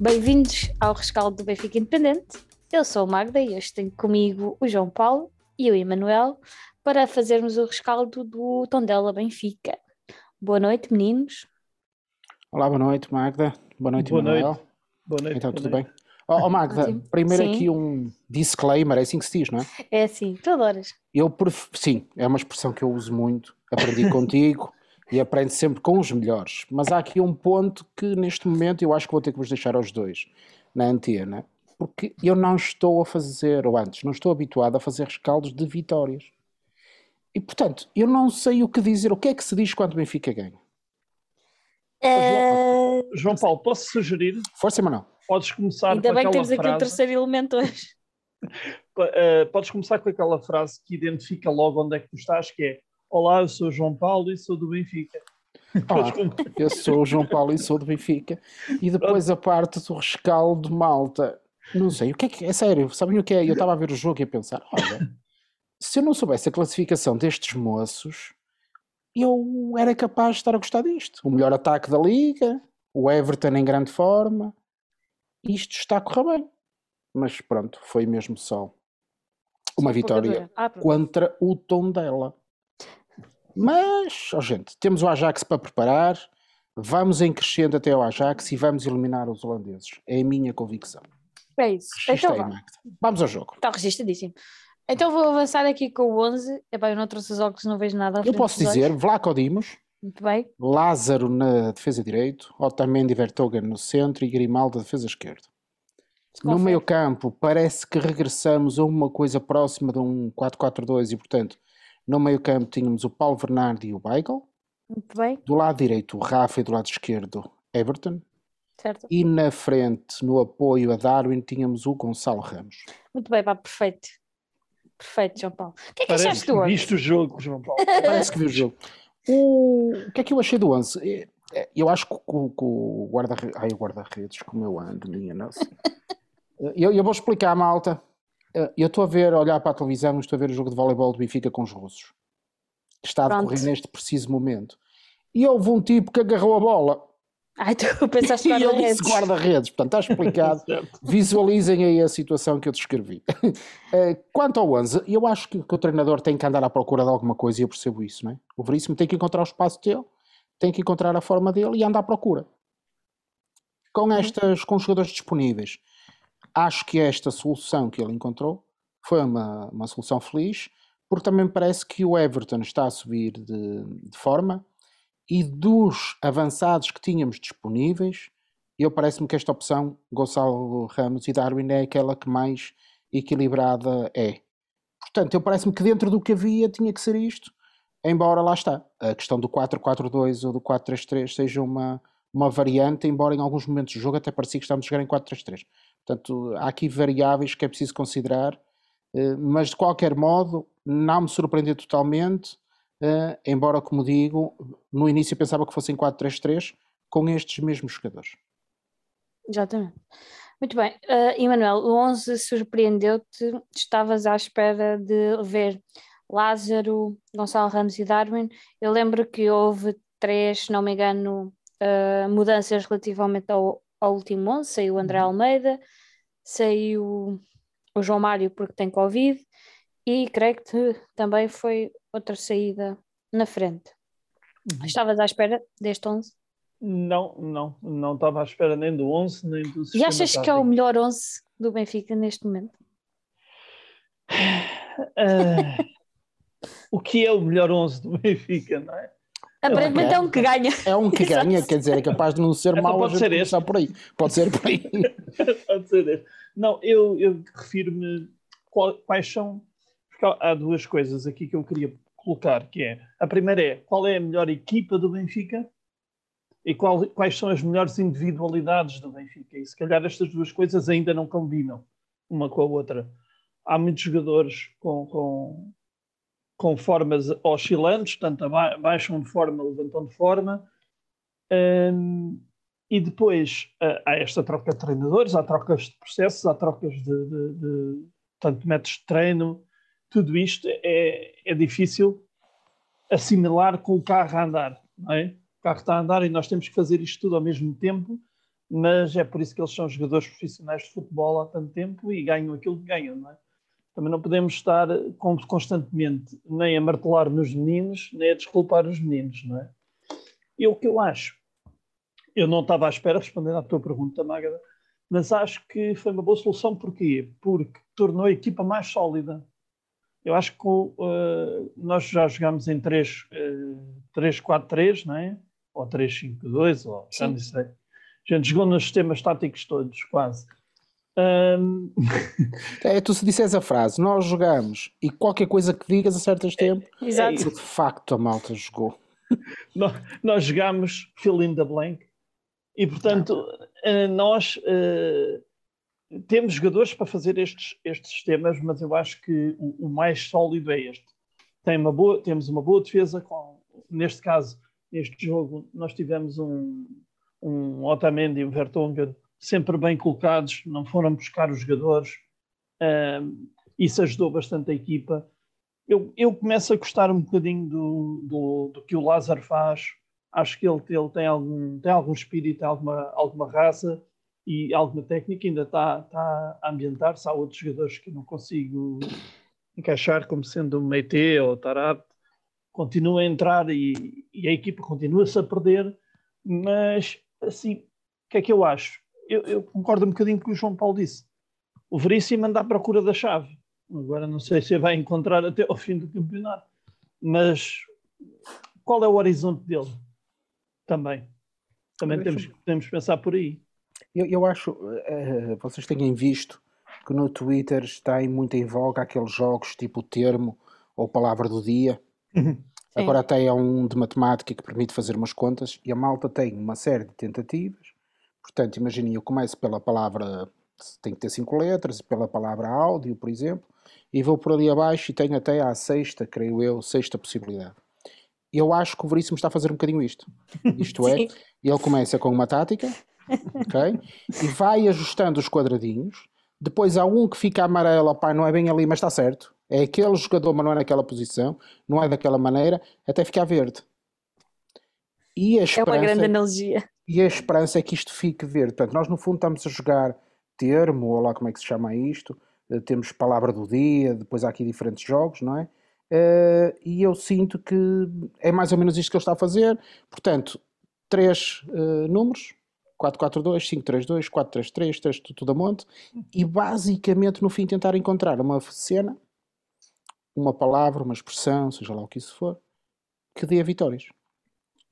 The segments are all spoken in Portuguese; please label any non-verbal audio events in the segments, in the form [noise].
Bem-vindos ao rescaldo do Benfica Independente. Eu sou o Magda e hoje tenho comigo o João Paulo e o Emanuel para fazermos o rescaldo do Tondela Benfica. Boa noite, meninos. Olá, boa noite, Magda. Boa noite, Boa Emanuel. noite. Boa noite. Então, boa tudo noite. bem? Ó ó, Magda, Ótimo. primeiro Sim. aqui um disclaimer, é assim que se diz, não é? É assim, tu adoras. Eu pref... Sim, é uma expressão que eu uso muito, aprendi [laughs] contigo e aprendo sempre com os melhores. Mas há aqui um ponto que neste momento eu acho que vou ter que vos deixar aos dois na antena, porque eu não estou a fazer, ou antes, não estou habituado a fazer rescaldos de vitórias. E portanto, eu não sei o que dizer. O que é que se diz quando o Benfica ganha? Eh, João Paulo, posso sugerir? Força, Manuel. Podes começar ainda com bem que temos aqui o frase. terceiro elemento hoje. [laughs] eh, podes começar com aquela frase que identifica logo onde é que tu estás, que é Olá, eu sou o João Paulo e sou do Benfica. Olá, Podes com- eu sou o João Paulo e sou do Benfica. E depois a parte do rescaldo malta. Não sei, o que é que é sério? Sabem o que é? Eu estava a ver o jogo e a pensar: olha, se eu não soubesse a classificação destes moços, eu era capaz de estar a gostar disto. O melhor ataque da liga, o Everton em grande forma. Isto está a correr bem. Mas pronto, foi mesmo só uma vitória. Ah, contra o Tondela. Mas, ó gente, temos o Ajax para preparar, vamos em crescendo até ao Ajax e vamos eliminar os holandeses. É a minha convicção. É isso. Então, vá. Vamos ao jogo. Está registradíssimo. Então vou avançar aqui com o 11. Epá, eu não trouxe os óculos, não vejo nada. Eu posso dizer. Vlaco Dimos, Muito bem. Lázaro na defesa direito, Otamendi Vertogen no centro e Grimaldo na defesa esquerda. No meio campo, parece que regressamos a uma coisa próxima de um 4-4-2 e, portanto, no meio campo tínhamos o Paulo Bernardo e o Weigl. Muito bem, Do lado direito, o Rafa e do lado esquerdo, Everton. certo. E na frente, no apoio a Darwin, tínhamos o Gonçalo Ramos. Muito bem, pá, perfeito. Perfeito, João Paulo. O que é que Parece achaste que do 11? viste o jogo, João Paulo. [laughs] Parece que viu o jogo. O, o que é que eu achei do 11? É- é- Eu acho que o, o guarda-redes. Ai, o guarda-redes, como eu ando, minha nossa. [laughs] Eu, eu vou explicar, malta. Eh, Eu estou a ver, a olhar para a televisão, estou a ver o jogo de voleibol do Benfica com os russos. Que está a Pronto. decorrer neste preciso momento. E houve um tipo que agarrou a bola. Ai, tu [laughs] pensaste E ele guarda-redes. disse guarda-redes. Portanto, está explicado. [laughs] Visualizem aí a situação que eu descrevi. [laughs] Eh, Quanto ao 11, eu acho que, que o treinador tem que andar à procura de alguma coisa e eu percebo isso, não é? O Veríssimo tem que encontrar o espaço dele, tem que encontrar a forma dele e anda à procura. Com estas, com os jogadores disponíveis, acho que esta solução que ele encontrou foi uma, uma solução feliz, porque também parece que o Everton está a subir de, de forma e dos avançados que tínhamos disponíveis, eu parece-me que esta opção, Gonçalo Ramos e Darwin, é aquela que mais equilibrada é. Portanto, eu parece-me que dentro do que havia tinha que ser isto, embora lá está, a questão do 4-4-2 ou do 4-3-3 seja uma, uma variante, embora em alguns momentos do jogo até parecia que estamos a jogar em 4-3-3. Portanto, há aqui variáveis que é preciso considerar, eh, mas de qualquer modo, não me surpreendeu totalmente, eh, embora, como digo, no início pensava que fossem 4-3-3 com estes mesmos jogadores. Exatamente. Muito bem. Uh, Emanuel, o 11 surpreendeu-te? Estavas à espera de ver Lázaro, Gonçalo Ramos e Darwin. Eu lembro que houve três, se não me engano, uh, mudanças relativamente ao, ao último 11. Saiu o André Almeida, saiu o João Mário porque tem Covid e creio que também foi outra saída na frente. Estavas à espera deste 11? Não, não, não estava à espera nem do 11, nem do E achas que é o tático. melhor 11 do Benfica neste momento? Ah, o que é o melhor 11 do Benfica, não é? Aparentemente é um que ganha. É um que [laughs] Exato. ganha, quer dizer, é capaz de não ser Então mau pode ser começar por aí. Pode ser por aí. [laughs] Pode ser esse. Não, eu, eu refiro-me quais são. Porque há- há duas coisas aqui que eu queria colocar, que é a primeira é qual é a melhor equipa do Benfica e qual- quais são as melhores individualidades do Benfica. E se calhar estas duas coisas ainda não combinam uma com a outra. Há muitos jogadores com, com, com formas oscilantes, tanto baixam de forma, levantam de forma. Hum, e depois ah, há esta troca de treinadores, há trocas de processos, há trocas de, de, de tanto métodos de treino, tudo isto é, é difícil assimilar com o carro a andar, é? O carro está a andar e nós temos que fazer isto tudo ao mesmo tempo mas é por isso que eles são jogadores profissionais de futebol há tanto tempo e ganham aquilo que ganham, não é? Também não podemos estar constantemente nem a martelar nos meninos, nem a desculpar os meninos, não é? E o que eu acho, eu não estava à espera, respondendo à tua pergunta, Magda, mas acho que foi uma boa solução, porquê? Porque tornou a equipa mais sólida. Eu acho que uh, nós já jogámos em 3-4-3, uh, não é? Ou 3-5-2, ou já não sei. A gente jogou nos sistemas táticos todos, quase. Um... [laughs] É, tu se disseres a frase, nós jogamos e qualquer coisa que digas a certos tempos, é, Exato. de facto a malta jogou. [laughs] nós, nós jogamos fill in the blank e portanto uh, nós uh, temos jogadores para fazer estes, estes sistemas, mas eu acho que o, o mais sólido é este. Tem uma boa, temos uma boa defesa, com, neste caso, neste jogo, nós tivemos um, um Otamendi e um Vertonghen sempre bem colocados, não foram buscar os jogadores, isso ajudou bastante a equipa. Eu, eu começo a gostar um bocadinho do, do, do que o Lázaro faz, acho que ele, ele tem, algum, tem algum espírito, alguma, alguma raça e alguma técnica, ainda está, está a ambientar-se. Há outros jogadores que não consigo encaixar como sendo o Meite ou o Tarab, continua a entrar e, e a equipa continua-se a perder, mas assim, o que é que eu acho? Eu, eu, concordo um bocadinho com o que o João Paulo disse. O Veríssimo anda à procura da chave. Agora não sei se vai encontrar até ao fim do campeonato. Mas qual é o horizonte dele? Também. Também temos, temos que pensar por aí. Eu, eu acho, uh, vocês tenham visto que no Twitter está muito em voga aqueles jogos tipo termo ou palavra do dia. Uhum. Agora até é um de matemática que permite fazer umas contas e a malta tem uma série de tentativas Portanto, imaginem, eu começo pela palavra, tem que ter cinco letras, pela palavra áudio, por exemplo, e vou por ali abaixo e tenho até à sexta, creio eu, sexta possibilidade. Eu acho que o Veríssimo está a fazer um bocadinho isto. Isto [laughs] é, ele começa com uma tática, ok? E vai ajustando os quadradinhos. Depois há um que fica amarelo, opá, não é bem ali, mas está certo. É aquele jogador, mas não é naquela posição, não é daquela maneira, até ficar verde. E a esperança, é uma grande analogia. E a esperança é que isto fique verde. Portanto, nós no fundo estamos a jogar termo, ou lá como é que se chama isto, uh, temos palavra do dia, depois há aqui diferentes jogos, não é? Uh, e eu sinto que é mais ou menos isto que ele está a fazer. Portanto, três uh, números, 442, 532, 433, 3 tudo a monte, e basicamente no fim tentar encontrar uma cena, uma palavra, uma expressão, seja lá o que isso for, que dê vitórias.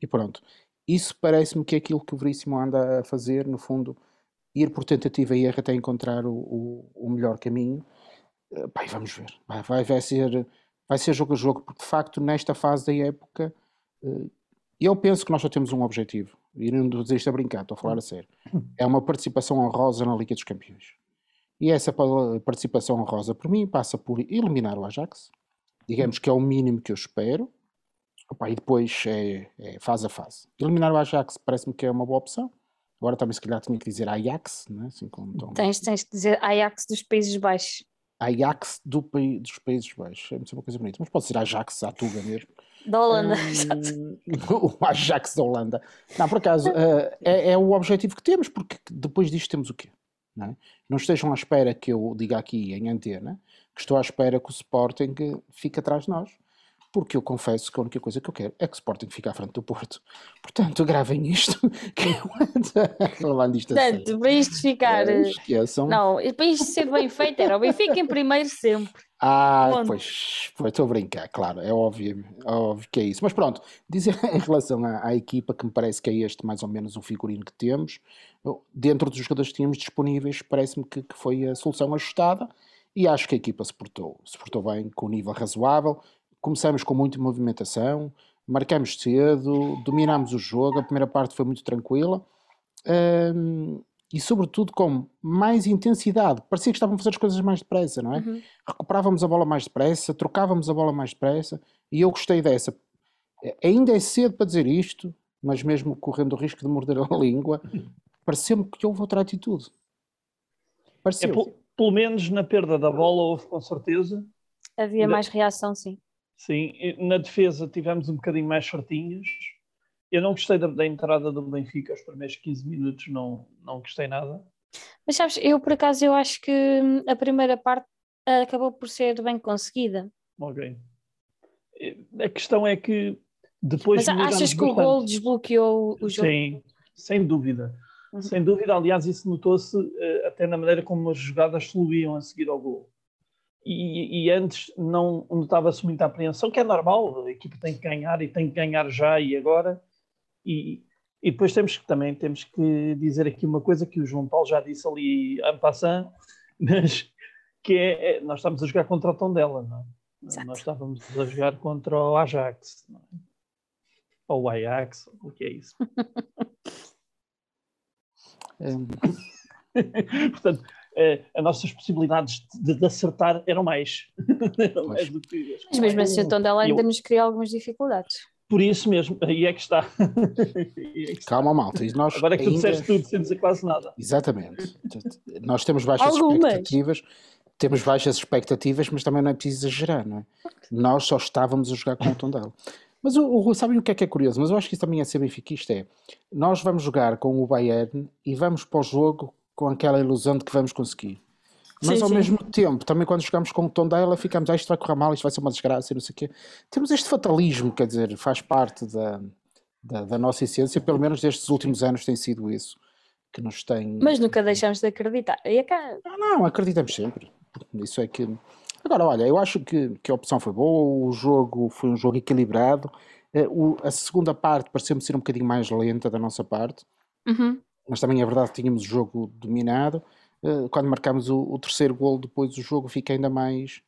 E pronto. Isso parece-me que é aquilo que o Veríssimo anda a fazer, no fundo, ir por tentativa e erro até encontrar o, o, o melhor caminho. Uh, vamos ver. Vai, vai, vai, ser, vai ser jogo a jogo, porque de facto, nesta fase da época, uh, eu penso que nós só temos um objetivo. E não dizer isto a brincar, estou a falar a sério. É uma participação honrosa na Liga dos Campeões. E essa participação honrosa, por mim, passa por eliminar o Ajax. Digamos que é o mínimo que eu espero. Opa, e depois é, é, fase a fase. Eliminar o Ajax parece-me que é uma boa opção. Agora também se calhar tinha que dizer Ajax, não é? assim como tom... tens, tens que dizer Ajax dos Países Baixos. Ajax do, dos Países Baixos. É uma coisa bonita. Mas pode ser Ajax à Tuga mesmo. Da Holanda, hum, [laughs] O Ajax da Holanda. Não, por acaso, uh, é, é, o objetivo que temos, porque depois disto temos o quê? Não, é? não estejam à espera que eu diga aqui em antena que estou à espera que o Sporting fique atrás de nós porque eu confesso que a única coisa que eu quero é que o Sporting fique à frente do Porto. [laughs] Portanto, gravem isto. [laughs] Que Falando isto Portanto, para isto ficar. É, esqueçam. Não, para isto ser bem feito, era o Benfica em primeiro sempre. Ah, pois, pois estou a brincar, claro, é óbvio, é óbvio que é isso. Mas pronto, dizer [laughs] em relação à, à, equipa, que me parece que é este mais ou menos o figurino que temos, dentro dos jogadores que tínhamos disponíveis, parece-me que, que, foi a solução ajustada e acho que a equipa se portou, se portou bem, com um nível razoável começamos com muita movimentação, marcamos cedo, dominámos o jogo, a primeira parte foi muito tranquila um, e, sobretudo, com mais intensidade. Parecia que estavam a fazer as coisas mais depressa, não é? Uhum. Recuperávamos a bola mais depressa, trocávamos a bola mais depressa e eu gostei dessa. Ainda é cedo para dizer isto, mas mesmo correndo o risco de morder [laughs] a língua, pareceu-me que houve outra atitude. Pareceu. É, pelo menos na perda da bola houve com certeza. Havia mais reação, sim. Sim, na defesa tivemos um bocadinho mais certinhos. eu não gostei da, da, entrada do Benfica, os primeiros 15 minutos não, não gostei nada. Mas sabes, eu por acaso eu acho que a primeira parte acabou por ser bem conseguida. Ok. A questão é que depois. Mas achas que o gol desbloqueou o jogo? Sim, sem dúvida. Uhum. Sem dúvida, aliás, isso notou-se uh, até na maneira como as jogadas fluíam a seguir ao gol. E, e antes não notava-se muita apreensão, que é normal, a equipa tem que ganhar e tem que ganhar já e agora. E, e depois temos que também temos que dizer aqui uma coisa que o João Paulo já disse ali en passant, [laughs] mas que é, é nós estamos a jogar contra o Tondela, não é? Exato. Nós estávamos a jogar contra o Ajax, não é? ou o Ajax, o que é isso? [laughs] [laughs] Portanto, as nossas possibilidades de, de acertar eram mais. [laughs] eram mais do que Mas mesmo assim, o Tondela ainda eu... nos cria algumas dificuldades. Por isso mesmo, aí é que está. [laughs] é que Calma, malta. E nós Agora é que tu disseste tudo, sem dizer quase nada. Exatamente. nós temos baixas Algumas. expectativas, temos baixas expectativas, mas também não é preciso exagerar, não é? Nós só estávamos a jogar com o Tondela. Mas o, o, sabem o que é que é curioso? Mas eu acho que isso também é ser benfiquista, é nós vamos jogar com o Bayern e vamos para o jogo com aquela ilusão de que vamos conseguir. Mas sim, ao sim. mesmo tempo, também quando jogamos com o Tondela, ficamos, ah, isto vai correr mal, isto vai ser uma desgraça e não sei o quê. Temos este fatalismo, quer dizer, faz parte da, da, da nossa essência, pelo menos destes últimos anos tem sido isso que nos tem. Mas nunca deixamos de acreditar. E cá... não, não, acreditamos sempre. Isso é que Agora, olha, eu acho que, que a opção foi boa, o jogo foi um jogo equilibrado. Eh, o, a segunda parte pareceu-me ser um bocadinho mais lenta da nossa parte, uhum. Mas também é verdade que tínhamos o jogo dominado. Eh, quando marcámos o, o, terceiro gol, depois o jogo fica ainda mais,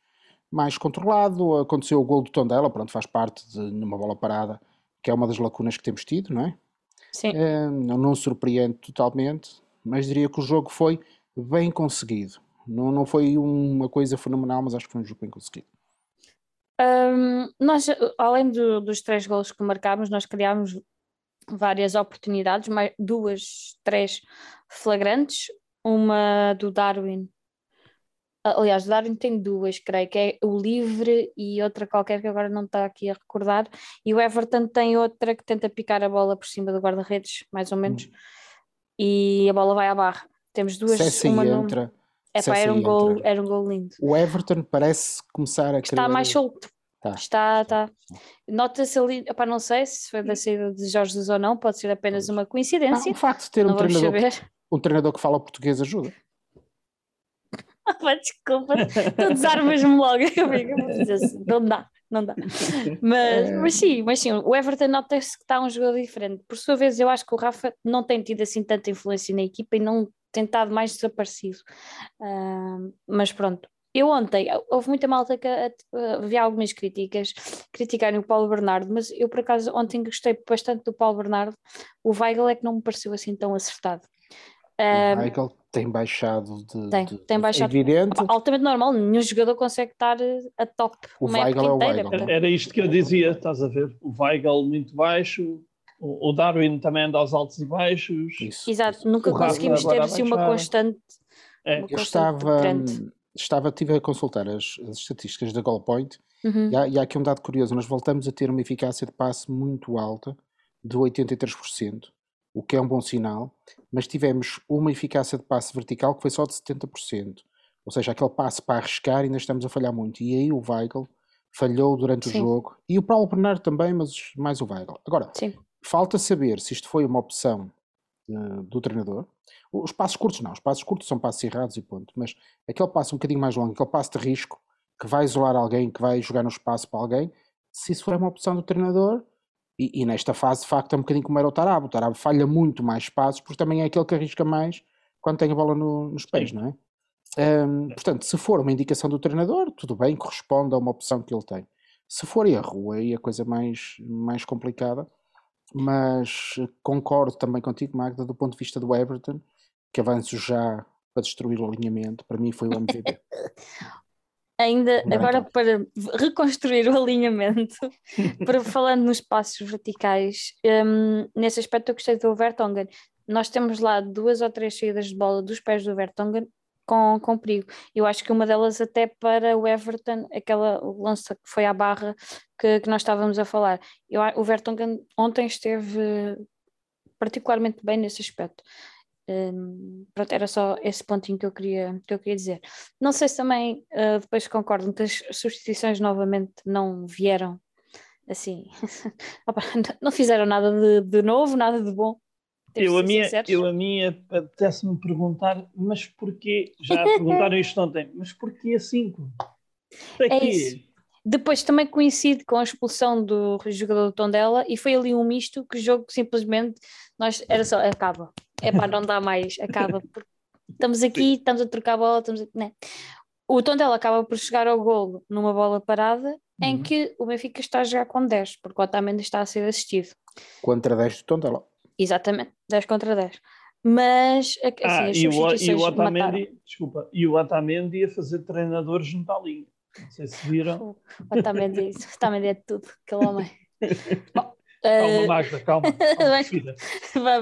mais controlado. Aconteceu o gol do Tondela, pronto, faz parte de numa bola parada, que é uma das lacunas que temos tido, não é? Sim. É, não, não surpreende totalmente, mas diria que o jogo foi bem conseguido. Não, não foi uma coisa fenomenal, mas acho que foi um jogo bem conseguido. Um, nós, além do, dos três gols que marcámos, nós criámos várias oportunidades, mais, duas, três flagrantes, uma do Darwin. Aliás, o Darwin tem duas, creio que é o livre e outra qualquer que agora não está aqui a recordar. E o Everton tem outra que tenta picar a bola por cima do guarda-redes, mais ou menos, hum. e a bola vai à barra. Temos duas. Uma entra, no... É pá, era um, gol, era um gol lindo. O Everton parece começar a Está mais solto. Tá. Está, está. Nota-se ali, epá, não sei se foi da saída de Jorge Jesus ou não, pode ser apenas uma coincidência. Ah, o facto de ter um treinador, um treinador que fala português ajuda. [laughs] desculpa, tu desarmas-me logo, [laughs] amiga. Assim, não dá, não dá. Mas, é. mas sim, mas sim, o Everton nota-se que está um jogo diferente. Por sua vez, eu acho que o Rafa não tem tido assim tanta influência na equipa e não tentado mais desaparecido. Uh, mas pronto. Eu ontem, houve muita malta que havia algumas críticas, criticarem o Paulo Bernardo, mas eu por acaso ontem gostei bastante do Paulo Bernardo. O Weigl é que não me pareceu assim tão acertado. O Weigl tem baixado de, tem, de, tem baixado evidente. altamente normal, nenhum jogador consegue estar a top o Weigl é o Weigl. Era isto que eu dizia, estás a ver? O Weigl muito baixo, o Darwin também anda aos altos e baixos. Isso. Exato, nunca conseguimos ter assim uma constante. É. Uma eu estava, estava, tive a consultar as, as estatísticas da Goalpoint uhum. e, há, e há aqui um dado curioso: nós voltamos a ter uma eficácia de passe muito alta, de 83%, o que é um bom sinal, mas tivemos uma eficácia de passe vertical que foi só de 70%. Ou seja, aquele passe para arriscar ainda estamos a falhar muito. E aí o Weigl falhou durante Sim. o jogo. E o Paulo Bernardo também, mas mais o Weigl. Agora, Sim. Falta saber se isto foi uma opção uh, do treinador. Os passos curtos não, os passos curtos são passos errados e ponto. Mas aquele passo um bocadinho mais longo, aquele passo de risco, que vai isolar alguém, que vai jogar no espaço para alguém, se isso for uma opção do treinador, e, e, nesta fase de facto é um bocadinho como era o Tarabo. O Tarabo falha muito mais passos, porque também é aquele que arrisca mais quando tem a bola no, nos pés, não é? Um, portanto, se for uma indicação do treinador, tudo bem, corresponde a uma opção que ele tem. Se for erro, aí a coisa mais, mais complicada mas concordo também contigo, Magda, do ponto de vista do Everton, que avanço já para destruir o alinhamento, para mim foi o MVP. [laughs] Ainda Não agora para reconstruir o alinhamento, [laughs] para falando nos passos verticais, um, nesse aspecto eu gostei do Vertonghen. Nós temos lá duas ou três saídas de bola dos pés do Vertonghen com, com perigo. Eu acho que uma delas até para o Everton, aquela lança que foi à barra que, que nós estávamos a falar. Eu, o Everton ontem esteve particularmente bem nesse aspecto. Um, pronto, era só esse pontinho que eu queria, que eu queria dizer. Não sei se também uh, depois concordam que as substituições novamente não vieram assim, [laughs] não fizeram nada de, de novo, nada de bom. Eu a, minha, eu a minha apetece-me perguntar, mas porquê? Já perguntaram isto ontem, mas porquê 5? Para é quê? Isso. Depois também coincide com a expulsão do jogador do Tondela e foi ali um misto que o jogo simplesmente nós era só acaba. É para não dar mais, acaba. Estamos aqui, estamos a trocar a bola, estamos a, né? O Tondela acaba por chegar ao golo numa bola parada uhum. em que o Benfica está a jogar com 10, porque o Otamendi está a ser assistido. Contra 10 do Tondela. Exatamente, 10 contra 10. Mas assim, ah, as e, o, e o Otamendi, desculpa, e o Otamendi a fazer treinadores junto à linha. Não sei se viram. O Otamendi, o Otamendi é tudo, aquele homem. [laughs] Bom, calma, uh... Magda, calma. [laughs] calma respira.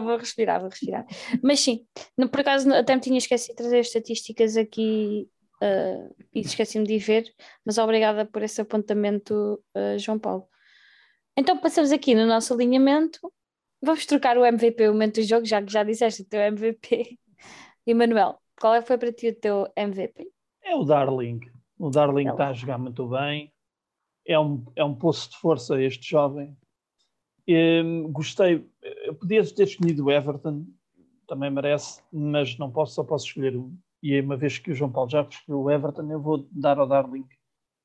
vou respirar, vou respirar. Mas sim, por acaso até me tinha esquecido de trazer estatísticas aqui uh, e esqueci-me de ver, mas obrigada por esse apontamento, uh, João Paulo. Então passamos aqui no nosso alinhamento Vamos trocar o MVP, o momento do jogo, já que já disseste o teu MVP. Emanuel, qual é que foi para ti o teu MVP? É o Darling. O Darling é está a jogar muito bem. É um, é um poço de força este jovem. Um, gostei. Eu podia ter escolhido o Everton, também merece, mas não posso, só posso escolher um. E uma vez que o João Paulo já escolheu o Everton, eu vou dar ao Darling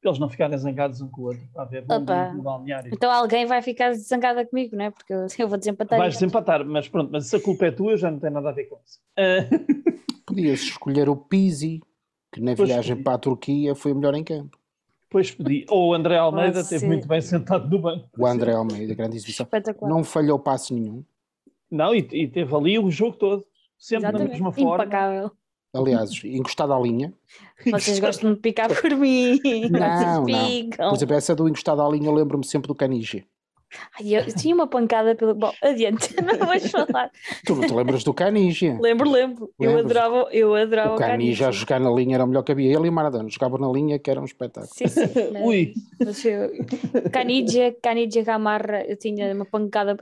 para eles não ficarem zangados um com o outro. Para ver, no balneário. Então alguém vai ficar zangada comigo, não é? Porque eu, [laughs] vou desempatar. Vais desempatar, mas pronto, mas se a culpa é tua, já não tem nada a ver com isso. Uh... [laughs] Podias escolher o Pizzi, que na pois viagem podia. para a Turquia foi o melhor em campo. Pois pedi. Ou o André Almeida esteve muito bem sentado no banco. O André Almeida, grande exibição. Não falhou passo nenhum. Não, e, e teve ali o jogo todo. Sempre Exatamente. da mesma forma. Impecável. Aliás, encostado à linha. Vocês gostam de picar por mim. Não, não. Por exemplo, essa do encostado à linha eu lembro-me sempre do Canige. Ai, eu tinha uma pancada pelo. Bom, adiante, [laughs] não vais falar. Tu não te lembras do Canigia? Lembro, lembro. Eu adorava, eu adorava o Canigia. a jogar na linha era o melhor que havia. Ele e Maradona jogavam na linha, que era um espetáculo. Sim, sim. [laughs] Ui! Canigia, Canigia Gamarra, eu tinha uma pancada.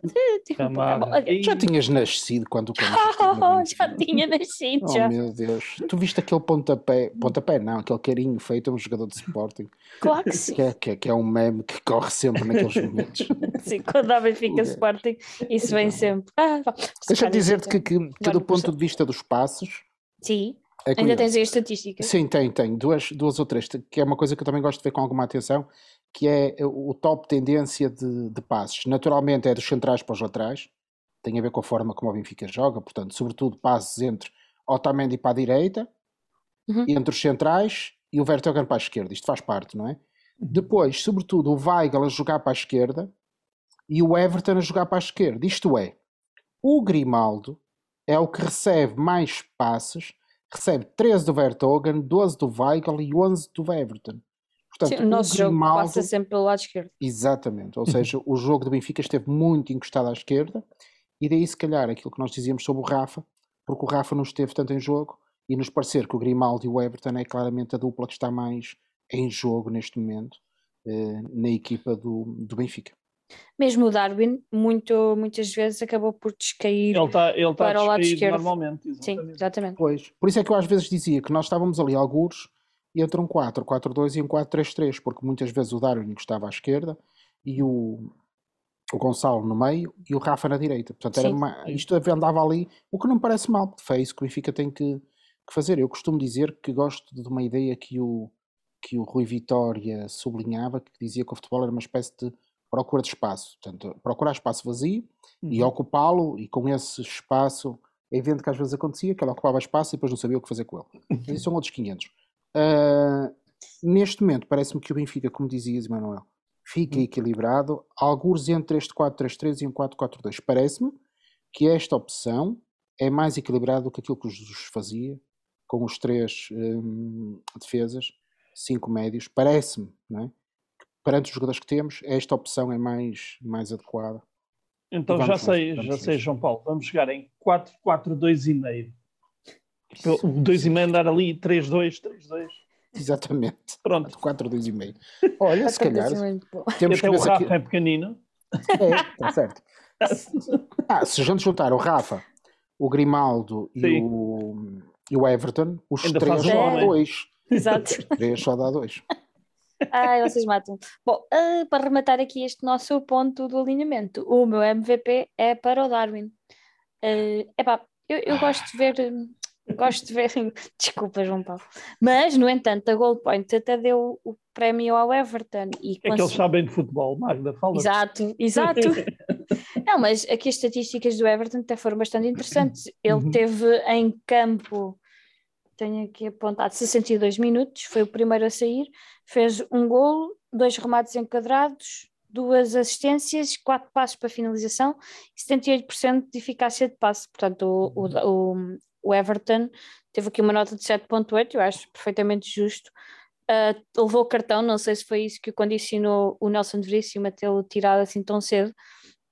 Gamarra. Já tinhas nascido quando o Canigia. Oh, já tinha nascido. Oh, já. meu Deus. Tu viste aquele pontapé, pontapé não, aquele carinho feito a um jogador de Sporting. Claro que sim. Que é, que é, que é um meme que corre sempre naqueles momentos. [laughs] Sim, quando há Benfica Sporting, isso vem sempre. Ah, Deixa eu dizer-te que, que, que do ponto de vista dos passos. Sim. É Ainda tens aí estatísticas? Sim, tem, tem. Duas, duas ou três, que é uma coisa que eu também gosto de ver com alguma atenção, que é o top tendência de, de passos. Naturalmente é dos centrais para os laterais, tem a ver com a forma como o Benfica joga, portanto, sobretudo passos entre Otamendi para a direita, uhum. entre os centrais e o Vertonghen para a esquerda. Isto faz parte, não é? Depois, sobretudo, o Weigl a jogar para a esquerda e o Everton a jogar para a esquerda. Isto é, o Grimaldo é o que recebe mais passes, recebe 13 do Vertonghen, 12 do Weigl e 11 do Everton. Portanto, Sim, o nosso Grimaldo, jogo passa sempre pelo lado esquerdo. Exatamente, ou seja, o jogo do Benfica esteve muito encostado à esquerda e daí se calhar aquilo que nós dizíamos sobre o Rafa, porque o Rafa não esteve tanto em jogo e nos parecer que o Grimaldo e o Everton é claramente a dupla que está mais em jogo neste momento eh, na equipa do, do Benfica. Mesmo o Darwin, muito, muitas vezes acabou por descair ele tá, ele tá para o lado esquerdo. Normalmente, exatamente. Sim, exatamente. Pois, por isso é que eu às vezes dizia que nós estávamos ali alguns e entre um 4, 4-2 e um 4-3-3, porque muitas vezes o Darwin estava à esquerda e o, o Gonçalo no meio e o Rafa na direita. Portanto, era uma, isto andava ali, o que não me parece mal, porque foi isso que o Benfica tem que, que fazer. Eu costumo dizer que gosto de uma ideia que o, que o Rui Vitória sublinhava, que dizia que o futebol era uma espécie de procura de espaço. Portanto, procurar espaço vazio uhum. e ocupá-lo, e com esse espaço, é evidente que às vezes acontecia, que ela ocupava espaço e depois não sabia o que fazer com ele. Mas isso são outros 500. Uh, ah, neste momento, parece-me que o Benfica, como dizias, Emanuel, fica uhum. equilibrado, alguns entre este 4-3-3 e um 4-4-2. Parece-me que esta opção é mais equilibrada do que aquilo que o Jesus fazia, com os três um, defesas, cinco médios, parece-me, não é? Perante os jogadores que temos, esta opção é mais, mais adequada. Então já sei, já sei, João Paulo, vamos jogar em 4-4-2 e meio. O 2,5 andar ali 3-2, 3-2. Exatamente. Pronto. 4, 2,5. [laughs] Olha, se calhar. Temos Até que o Rafa aqui. é pequenino. É, está certo. [laughs] Ah, se a gente juntar o Rafa, o Grimaldo e o, e o Everton, os Ainda três só dá homem. dois. Exato. Os três só dá dois. Ai, vocês matam. Bom, ah, para rematar aqui este nosso ponto do alinhamento, o meu MVP é para o Darwin. É epá, eu, eu gosto de ver. hum, Gosto de ver. [laughs] Desculpa, João Paulo. Mas, no entanto, a Gold Point até deu o prémio ao Everton. E É que eles sabem de futebol, Magda. Fala. Exato, exato. [laughs] Não, mas aqui as estatísticas do Everton até foram bastante interessantes. Ele Uhum. teve em campo, tenho aqui apontado, 62 minutos, foi o primeiro a sair, fez um golo, dois remates enquadrados, duas assistências, quatro passos para finalização e 78% de eficácia de passe. Portanto, o, o, o, o Everton teve aqui uma nota de 7.8, eu acho perfeitamente justo. Ah, levou o cartão, não sei se foi isso que o condicionou o Nelson de Veríssimo a tê-lo tirado assim tão cedo.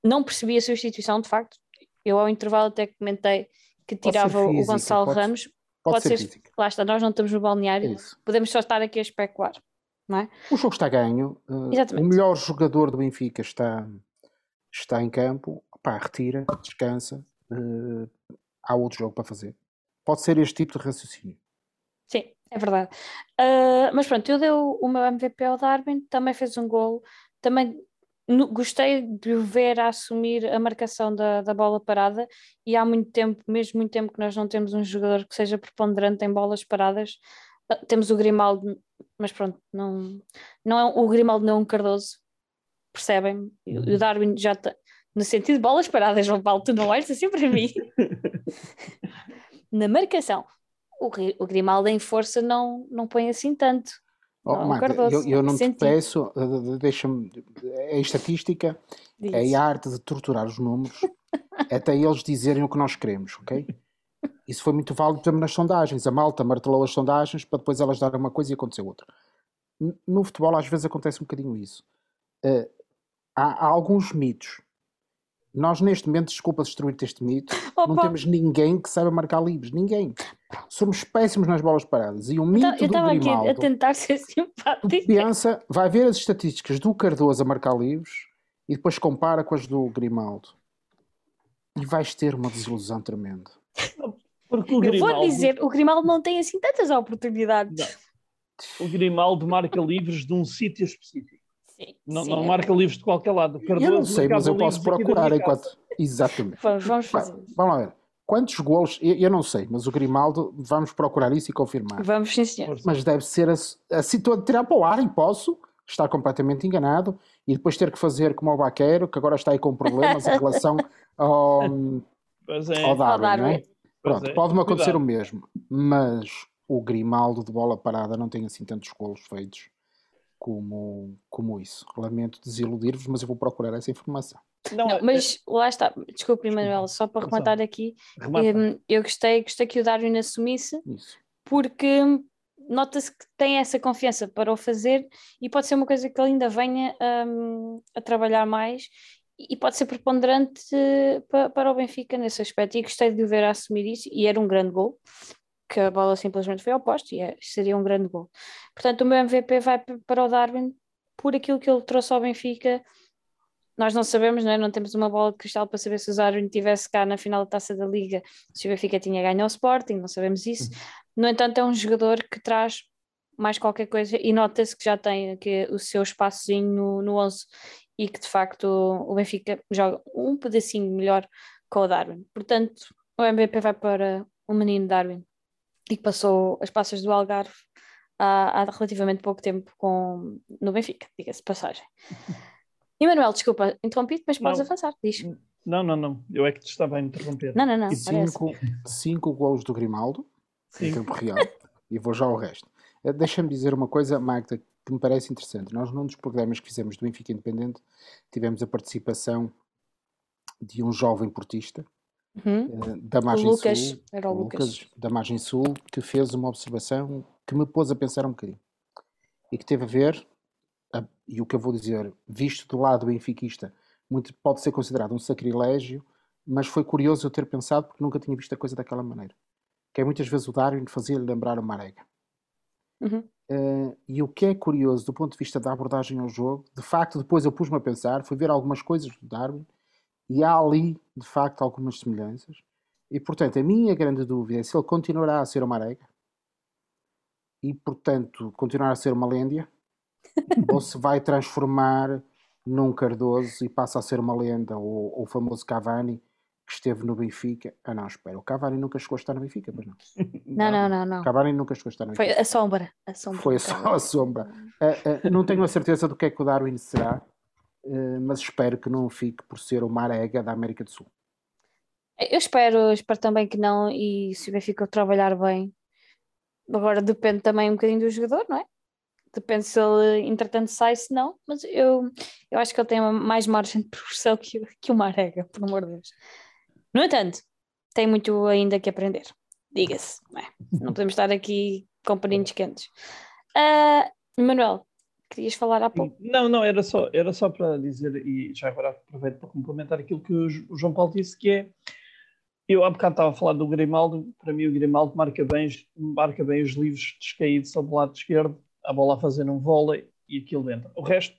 Não percebi a substituição, de facto. Eu ao intervalo até comentei que tirava o física, Gonçalo pode- Ramos. Pode, Pode ser, ser-. Lá está, nós não estamos no É balneário, isso. podemos só estar aqui a especular. É? O jogo está ganho. uh, Exatamente. o melhor jogador do Benfica está, está em campo. Pá, retira, descansa. uh, há outro jogo para fazer. Pode ser este tipo de raciocínio. Sim, é verdade. Ah, mas pronto, eu dei o, meu MVP ao Darwin, também fez um golo, também no- gostei de o ver a assumir a marcação da, da bola parada e há muito tempo, mesmo muito tempo que nós não temos um jogador que seja preponderante em bolas paradas. Temos o Grimaldo, mas pronto, não, não é, o Grimaldo não é um Cardoso, percebem? E o- o Darwin já está, no sentido de bolas paradas, João Paulo, tu não olhas assim para mim. [laughs] Na marcação, o, o Grimaldo em força não, não põe assim tanto. Oh, Não, Magda, Cardoso, eu, eu não te senti. peço, de- deixa-me. É estatística, Diz. é a arte de torturar os números [laughs] até eles dizerem o que nós queremos, ok? Isso foi muito válido também nas sondagens. A malta martelou as sondagens para depois elas darem uma coisa e acontecer outra. No futebol, às vezes, acontece um bocadinho isso. Uh, há, há alguns mitos. Nós, neste momento, desculpa destruir-te este mito, não Opa, temos ninguém que saiba marcar livres. Ninguém. Somos péssimos nas bolas paradas. E o mito eu do estava aqui Grimaldo... a tentar ser simpática. Pensa, vai ver as estatísticas do Cardoso a marcar livros e depois compara com as do Grimaldo. E vais ter uma desilusão tremenda. [laughs] Porque o Eu Grimaldo, vou dizer, o Grimaldo não tem assim tantas oportunidades. o Grimaldo marca livros de um sítio específico. Sim, Não, sim, não é marca livros de qualquer lado. O Eu Cardoso não sei, mas eu posso procurar enquanto. Exatamente. Vamos, vamos fazer. Vamos lá ver. Quantos golos? Eu, eu não sei, mas o Grimaldo, vamos procurar isso e confirmar. Vamos, sim, senhor. Mas deve ser assim, a tirar para o ar e posso estar completamente enganado e depois ter que fazer como o Baqueiro, que agora está aí com problemas em relação [laughs] ao, Pois é. ao Darwin, Darwin. não é? Pronto, é. pode-me acontecer Cuidado. o mesmo, mas o Grimaldo de bola parada não tem assim tantos golos feitos como, como isso. Lamento desiludir-vos, mas eu vou procurar essa informação. Não, Não, é- mas lá está, desculpe, Manuel, só para rematar aqui, remata. hum, eu gostei, gostei que o Darwin assumisse, Isso. porque nota-se que tem essa confiança para o fazer e pode ser uma coisa que ele ainda venha hum, a trabalhar mais e pode ser preponderante eh, pa- para o Benfica nesse aspecto. E gostei de o ver a assumir isso e era um grande gol, que a bola simplesmente foi ao poste e é- seria um grande gol. Portanto, o meu MVP vai para o Darwin por aquilo que ele trouxe ao Benfica. Nós não sabemos, não, é? não temos uma bola de cristal para saber se o Darwin estivesse cá na final da Taça da Liga, se o Benfica tinha ganho ao Sporting, não sabemos isso. No entanto, é um jogador que traz mais qualquer coisa e nota-se que já tem aqui o seu espaçozinho no, no 11 e que de facto o Benfica joga um pedacinho melhor com o Darwin. Portanto, o MVP vai para o menino Darwin e que passou as passas do Algarve há, há relativamente pouco tempo com, no Benfica, diga-se de passagem. [laughs] Emanuel, desculpa, interrompi mas podes Não. avançar, diz. Não, não, não. Eu é que te estava a interromper. Não, não, não, E cinco, cinco golos do Grimaldo, em Sim. tempo real, e vou já ao resto. Eh, Deixa-me dizer uma coisa, Magda, que me parece interessante. Nós, num dos programas que fizemos do Benfica Independente, tivemos a participação de um jovem portista Uhum. eh, da O margem Lucas, sul, era o o Lucas. da margem sul, que fez uma observação que me pôs a pensar um bocadinho e que teve a ver, e o que eu vou dizer, visto do lado benfiquista, muito, pode ser considerado um sacrilégio, mas foi curioso eu ter pensado porque nunca tinha visto a coisa daquela maneira. que é muitas vezes o Darwin fazia-lhe lembrar o Marega. Uhum. Uh, e o que é curioso do ponto de vista da abordagem ao jogo, de facto, depois eu pus-me a pensar, fui ver algumas coisas do Darwin e há ali, de facto, algumas semelhanças. E portanto, a minha grande dúvida é se ele continuará a ser uma Marega e, portanto, continuar a ser uma Lêndia [laughs] ou se vai transformar num Cardoso e passa a ser uma lenda, ou o famoso Cavani que esteve no Benfica. Ah, não, espera, o Cavani nunca chegou a estar no Benfica, pois não? [laughs] Não, não, não. não. O Cavani nunca chegou a estar no Benfica. Foi a sombra. A sombra Foi só a sombra. Uh, uh, não tenho a certeza do que é que o Darwin será, uh, mas espero que não fique por ser o Marega da América do Sul. Eu espero, espero também que não, e se o Benfica trabalhar bem, agora depende também um bocadinho do jogador, não é? Depende se ele, entretanto, sai, se não, mas eu, eu acho que ele tem mais margem de progressão que, que o Marega, por amor de Deus. No entanto, tem muito ainda que aprender, diga-se. Não, é? não, podemos estar aqui com paninhos quentes. Uh, Manuel, querias falar há pouco? Não, não, era só, era só para dizer, e já agora aproveito para complementar aquilo que o, João Paulo disse, que é eu há bocado estava a falar do Grimaldo, para mim o Grimaldo marca bem, marca bem os livros descaídos ao lado esquerdo, a bola a fazer um vôlei e aquilo entra. O resto,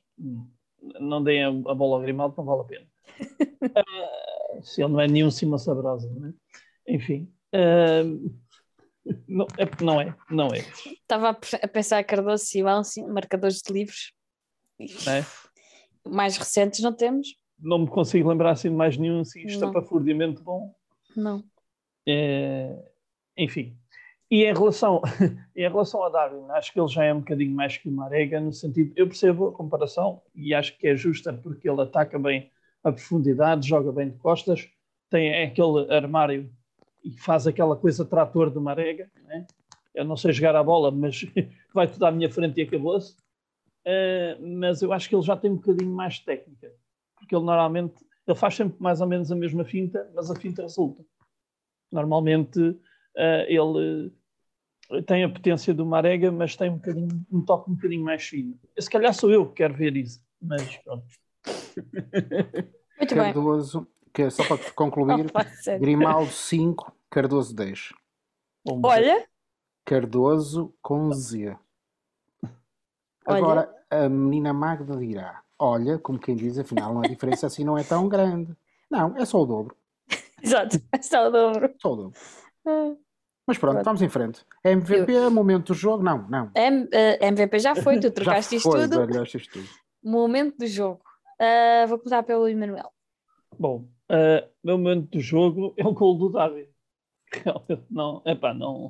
não deem a, bola ao Grimaldo, não vale a pena. [laughs] se ele não é nenhum cima sabrosa, não é? Enfim. Uh, não, é, não é, não é. Estava a pensar Cardoso Simão, sim, marcadores de livros. É? Mais recentes não temos. Não me consigo lembrar assim de mais nenhum assim, estapafurdiamente bom. Não. É, enfim, e em relação, [laughs] em relação a Darwin, acho que ele já é um bocadinho mais que o Marega, no sentido, eu percebo a comparação e acho que é justa porque ele ataca bem a profundidade, joga bem de costas, tem aquele armário e faz aquela coisa trator de Marega, né? eu não sei jogar a bola, mas [laughs] vai tudo à minha frente e acabou-se. Uh, mas eu acho que ele já tem um bocadinho mais técnica, porque ele normalmente ele faz sempre mais ou menos a mesma finta, mas a finta resulta. Normalmente uh, ele tem a potência do Marega, mas tem um, um toque um bocadinho mais fino. Se calhar sou eu que quero ver isso, mas pronto. Muito Cardoso, que é só para concluir, [laughs] oh, Grimaldo 5, Cardoso 10. Olha. Cardoso com Z. Agora, Olha. a menina Magda dirá: Olha, como quem diz, afinal, a diferença assim não é tão grande. Não, é só o dobro. [laughs] Exato, é só o dobro. Só o dobro. Ah. Mas pronto, pronto, vamos em frente. MVP, eu... momento do jogo? Não, não. M, uh, eh, MVP já foi, tu [laughs] trocaste isto tudo. isto tudo. Momento do jogo. Uh, vou começar pelo Emanuel. Bom, uh, meu momento do jogo é o gol do David. Não, é pá, não.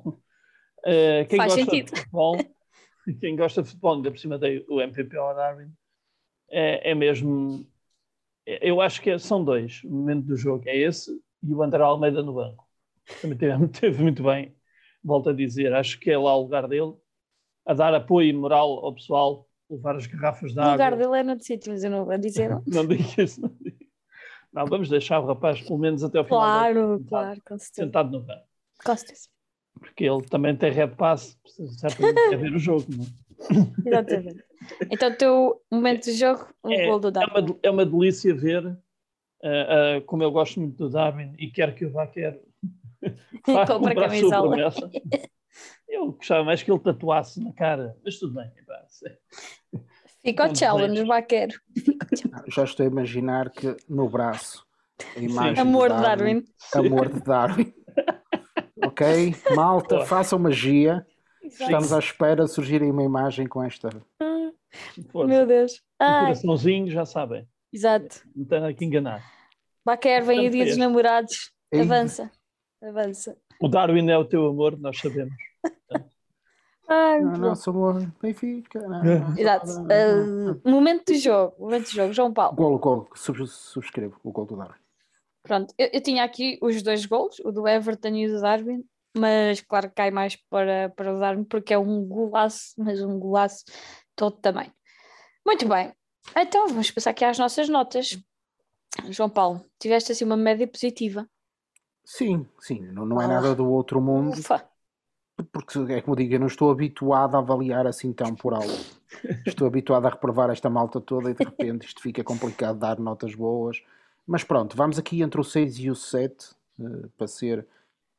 Uh, quem Faz gosta sentido. de futebol, quem gosta de futebol, ainda por cima dei o MVP ao Darwin, é, é mesmo. Eu acho que são dois. O momento do jogo é esse e o André Almeida no banco também teve, [laughs] teve, muito bem. Volto a dizer, acho que é lá o lugar dele, a dar apoio moral ao pessoal, levar as garrafas de água. O lugar dele é no sítio, mas eu não vou dizer. [laughs] não digo isso, não digo. Não, vamos deixar o rapaz pelo menos até ao final. Claro, sentado, claro, com certeza. Sentado no banco. Com certeza. Porque ele também tem red pass, certamente quer ver o jogo, não é? [laughs] Exatamente. Então, o teu momento de jogo, o é, gol do Darwin. É uma, é uma delícia ver, uh, uh, como eu gosto muito do Darwin e quero que o vá, quero [laughs] Compra camisola. Eu gostava mais que ele tatuasse na cara, mas tudo bem. Fica o challenge, vaqueiro. [laughs] Já estou a imaginar que no braço a imagem Amor de Darwin. Darwin. [laughs] Amor de Darwin. [laughs] ok? Malta, façam magia. Exato. Estamos à espera de surgir uma imagem com esta. Força. Meu Deus. Um coraçãozinho, já sabem. Exato. Não tem aqui enganar. Baquer, vem o dia dos namorados. Avança. Avança. O Darwin é o teu amor, nós sabemos. Ai, não, nosso amor, Benfica. Não, Exato. Uh, momento de jogo, momento de jogo, João Paulo. Gol, gol, subscrevo o gol do Darwin. Pronto, eu, eu, tinha aqui os dois gols, o do Everton e o do Darwin, mas claro que cai mais para, para o Darwin porque é um golaço, mas um golaço todo também. Muito bem, então vamos passar aqui às nossas notas. João Paulo, tiveste assim uma média positiva. Sim, sim, não, não é nada do outro mundo. Ufa. Porque é como digo, eu não estou habituado a avaliar assim tão por alto. Estou habituado a reprovar esta malta toda e de repente isto fica complicado dar notas boas. Mas pronto, vamos aqui entre o 6 e o 7 uh, para ser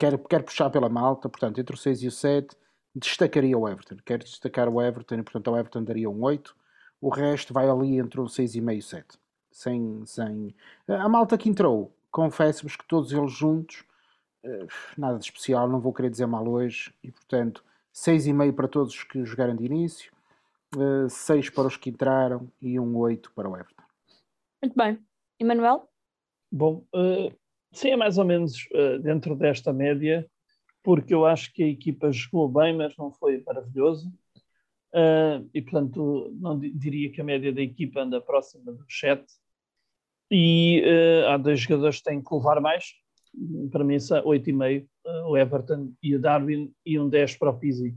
quero, quero puxar pela malta, portanto, entre o 6 e o 7, destacaria o Everton. Quero destacar o Everton e, portanto, ao Everton daria um 8. O resto vai ali entre o 6,5 e o 7. Sem, sem... A malta que entrou, confesso-vos que todos eles juntos, eh, nada de especial, não vou querer dizer mal hoje, e portanto, 6,5 para todos os que jogaram de início, 6 para os que entraram e um 8 para o Everton. Muito bem. Emanuel? Bom, uh, sim, é mais ou menos uh, dentro desta média, porque eu acho que a equipa jogou bem, mas não foi maravilhoso. Uh, e, portanto, não diria que a média da equipa anda próxima dos 7. E há dois jogadores que têm que levar mais. Para mim, são 8,5. o Everton e o Darwin, e um 10 para o Pizzi.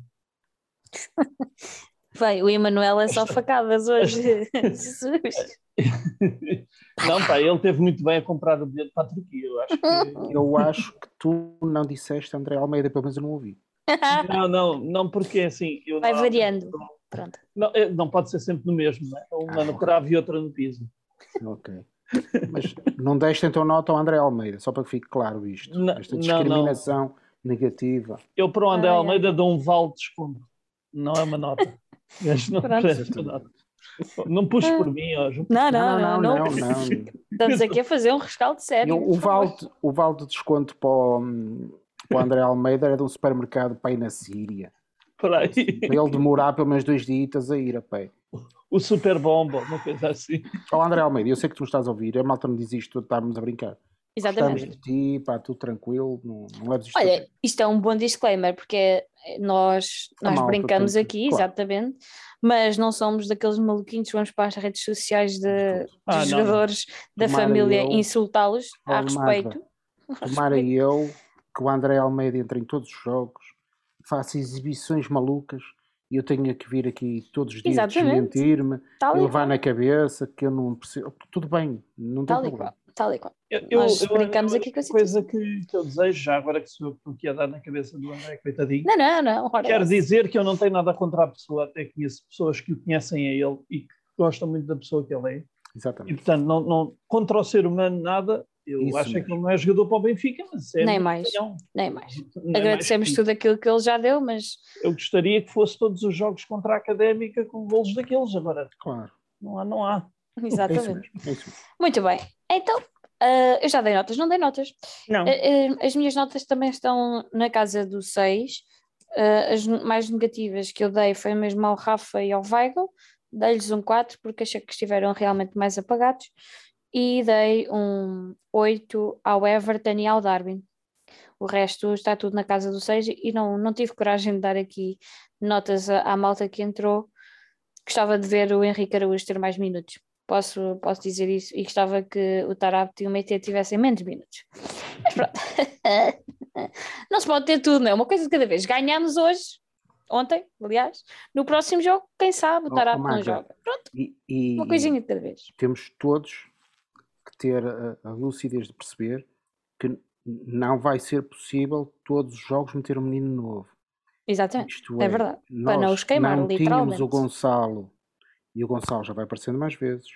[laughs] Vai, o Emanuel é só facadas hoje. [laughs] Jesus. [laughs] Não, pá, ele teve muito bem a comprar o bilhete para a Turquia. Eu acho que, eu acho que tu não disseste André Almeida, pelo menos eu não ouvi. Não, não, não, porque assim. Eu Vai não, variando. Não, Pronto. Não, é, não pode ser sempre no mesmo, né? uma ah, no cravo e outra no piso. Ok. Mas não deste então nota ao André Almeida, só para que fique claro isto. Não, Esta discriminação negativa. Eu para o André ah, Almeida é. dou um vale de desconto. Não é uma nota. [laughs] Mas não nota. Não puxes por mim, ó. Não, não, não, não, não, não. Estamos aqui a fazer um rescaldo sério. O, vale, o vale de desconto para o, para o André Almeida era de um supermercado para ir na Síria. Para, aí. para ele demorar pelo menos dois dias a ir a pé. O super bomba, uma coisa assim. Ó André Almeida, eu sei que tu me estás a ouvir, a malta me diz isto, estamos a brincar. Exatamente. Estamos de ti, pá, tudo tranquilo, não, não leves isto Olha, isto é um bom disclaimer, porque nós, nós brincamos aqui, claro. exatamente, mas não somos daqueles maluquinhos que vamos para as redes sociais de, ah, dos jogadores da Tomara família insultá-los a respeito. Tomara eu que o André Almeida entre em todos os jogos, faça exibições malucas e eu tenha que vir aqui todos os dias desmentir-me, levar na cabeça que eu não percebo. Tudo bem, não tem Tal problema tal e qual. Eu, Nós eu, brincamos eu, aqui com a coisa que, que eu desejo, já agora que sou eu que ia dar na cabeça do André, coitadinho. Não, não, não. Ora Quero dizer que eu não tenho nada contra a pessoa, até conheço pessoas que o conhecem a ele e que gostam muito da pessoa que ele é. Exatamente. E portanto, não, não, contra o ser humano, nada. Eu Isso acho mesmo. que ele não é jogador para o Benfica, mas é. Nem mais. Nem mais. Nem Agradecemos mais tudo aquilo que ele já deu, mas. Eu gostaria que fosse todos os jogos contra a académica com golos daqueles agora. Claro. Não há, não há. [laughs] Exatamente. É isso, é isso. Muito bem. Então, Uh, eu já dei notas, não dei notas. Não. Uh, uh, as minhas notas também estão na casa do 6. as mais negativas que eu dei foi mesmo ao Rafa e ao Weigl. Dei-lhes um 4 porque achei que estiveram realmente mais apagados. E dei um 8 ao Everton e ao Darwin. O resto está tudo na casa do 6 e não, não tive coragem de dar aqui notas à, à malta que entrou. Gostava de ver o Henrique Araújo ter mais minutos posso, posso dizer isso, e gostava que o Tarapto e o Meite tivessem menos minutos. Mas pronto, [laughs] não se pode ter tudo, não é? Uma coisa de cada vez. Ganhamos hoje, ontem, aliás, no próximo jogo, quem sabe o Tarapto oh, não joga. Pronto, e, e, uma coisinha de cada vez. Temos todos ter a, a lucidez de perceber que não vai ser possível todos os jogos meter um menino novo. Exatamente, é, é, verdade. Para não os queimar, não literalmente. Tínhamos o Gonçalo e o Gonçalo já vai aparecendo mais vezes.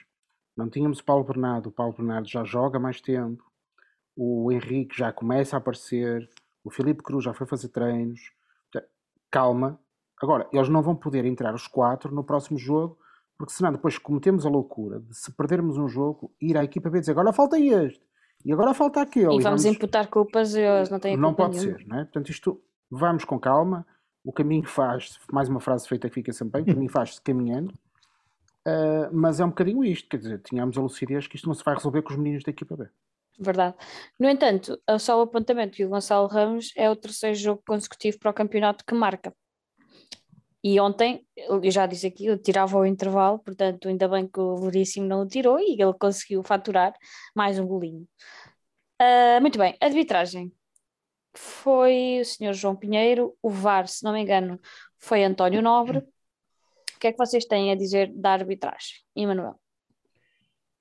Não tínhamos o Paulo Bernardo, o Paulo Bernardo já joga mais tempo, o Henrique já começa a aparecer, o Filipe Cruz já foi fazer treinos. Calma. Agora, eles não vão poder entrar os quatro no próximo jogo, porque senão depois cometemos a loucura de se perdermos um jogo, ir à equipa B e dizer agora falta este, e agora falta aquele. E vamos, e vamos imputar culpas e eles não têm Não pode nenhuma. ser, não é? Portanto, isto, vamos com calma, o caminho faz, mais uma frase feita que fica sempre bem, o [laughs] caminho faz-se caminhando, Uh, mas é um bocadinho isto, quer dizer, tínhamos a lucidez que isto não se vai resolver com os meninos da equipa B. Verdade. No entanto, só o apontamento e o Gonçalo Ramos é o terceiro jogo consecutivo para o campeonato que marca. E ontem, eu já disse aqui, eu tirava o intervalo, portanto, ainda bem que o Veríssimo não o tirou e ele conseguiu faturar mais um bolinho. Uh, muito bem, arbitragem. Foi o senhor João Pinheiro, o VAR, se não me engano, foi António Nobre, o que é que vocês têm a dizer da arbitragem? Emanuel?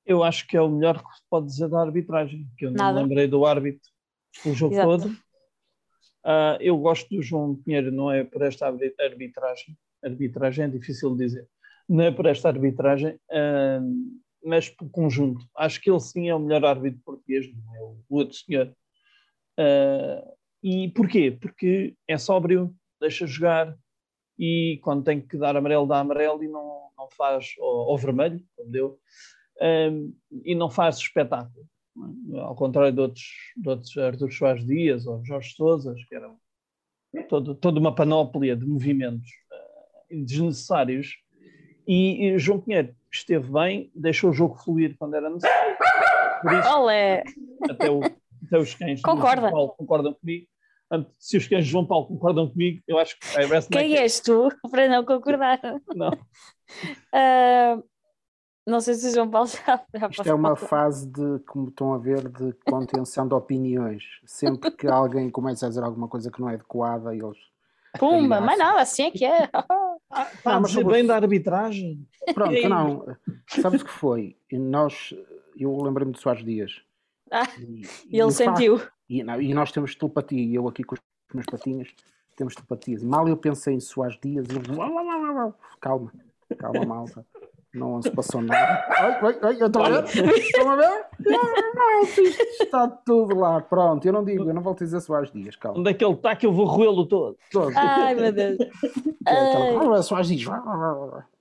Eu acho que é o melhor que se pode dizer da arbitragem, que eu não me lembrei do árbitro o jogo Exato. todo. Uh, eu gosto do João Pinheiro, não é por esta arbitragem, arbitragem é difícil de dizer, não é por esta arbitragem, uh, mas por conjunto. Acho que ele sim é o melhor árbitro português, não é o outro senhor. Uh, e porquê? Porque é sóbrio, deixa jogar e quando tem que dar amarelo, dá amarelo e não, não faz, ou, ou vermelho, como deu, e não faz espetáculo. É? Ao contrário de outros, de outros Artur Soares Dias ou Jorge Souzas, que eram todo, toda uma panóplia de movimentos uh, desnecessários. E, e, João Pinheiro esteve bem, deixou o jogo fluir quando era necessário. Por isso, Olé. Até, o, até os cães Concorda. Paulo concordam comigo. Se os cães de João Paulo concordam comigo, eu acho que Quem és tu para não concordar? Não. Uh, [laughs] não sei se o João Paulo [laughs] já, já Isto é uma fase de, como estão a ver, de contenção de opiniões. Sempre que alguém começa a dizer alguma coisa que não é adequada, eles. Pumba, mas não, assim é que é. [laughs] Ah, está a dizer bem da arbitragem. Pronto, não. Sabes o que foi? Nós, eu lembrei-me de Soares Dias. Ah, e, e ele sentiu. e, não, e nós temos telepatia, e eu aqui com os meus patinhos temos telepatia. Mal eu pensei em Soares Dias, eu... calma, calma, malta. Não se passou nada. Ai, ai, ai, eu estou a ver? Estão a ver? Não, está tudo lá. Pronto, eu não digo, eu não volto a dizer Soares Dias, calma. Onde é que ele está que eu vou roê-lo todo? todo? Ai, meu Deus. Ai. Soares Dias.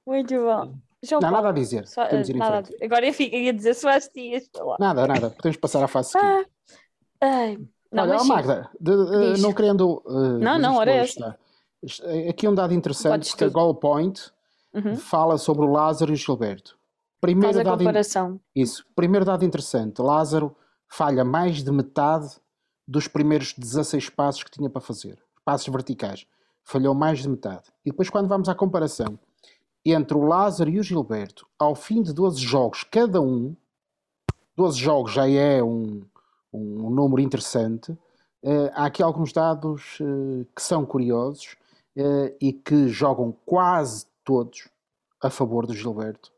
Muito bom. João não, Paulo. nada a dizer. Só, Podemos ir nada Agora eu fico, ia dizer Soares Dias. Nada, nada. Podemos passar à fase seguinte. Ah. Ai. Não, Olha, Magda, de, uh, não querendo. Uh, não, não, ora é esta. Aqui um dado interessante, que a Goal Point uhum. fala sobre o Lázaro e o Gilberto. Primeiro Faz a dado comparação. In... Isso. Primeiro dado interessante. Lázaro falha mais de metade dos primeiros 16 passos que tinha para fazer. Passos verticais. Falhou mais de metade. E depois, quando vamos à comparação entre o Lázaro e o Gilberto, ao fim de 12 jogos cada um, 12 jogos já é um, um, número interessante, uh, há aqui alguns dados uh, que são curiosos uh, e que jogam quase todos a favor do Gilberto,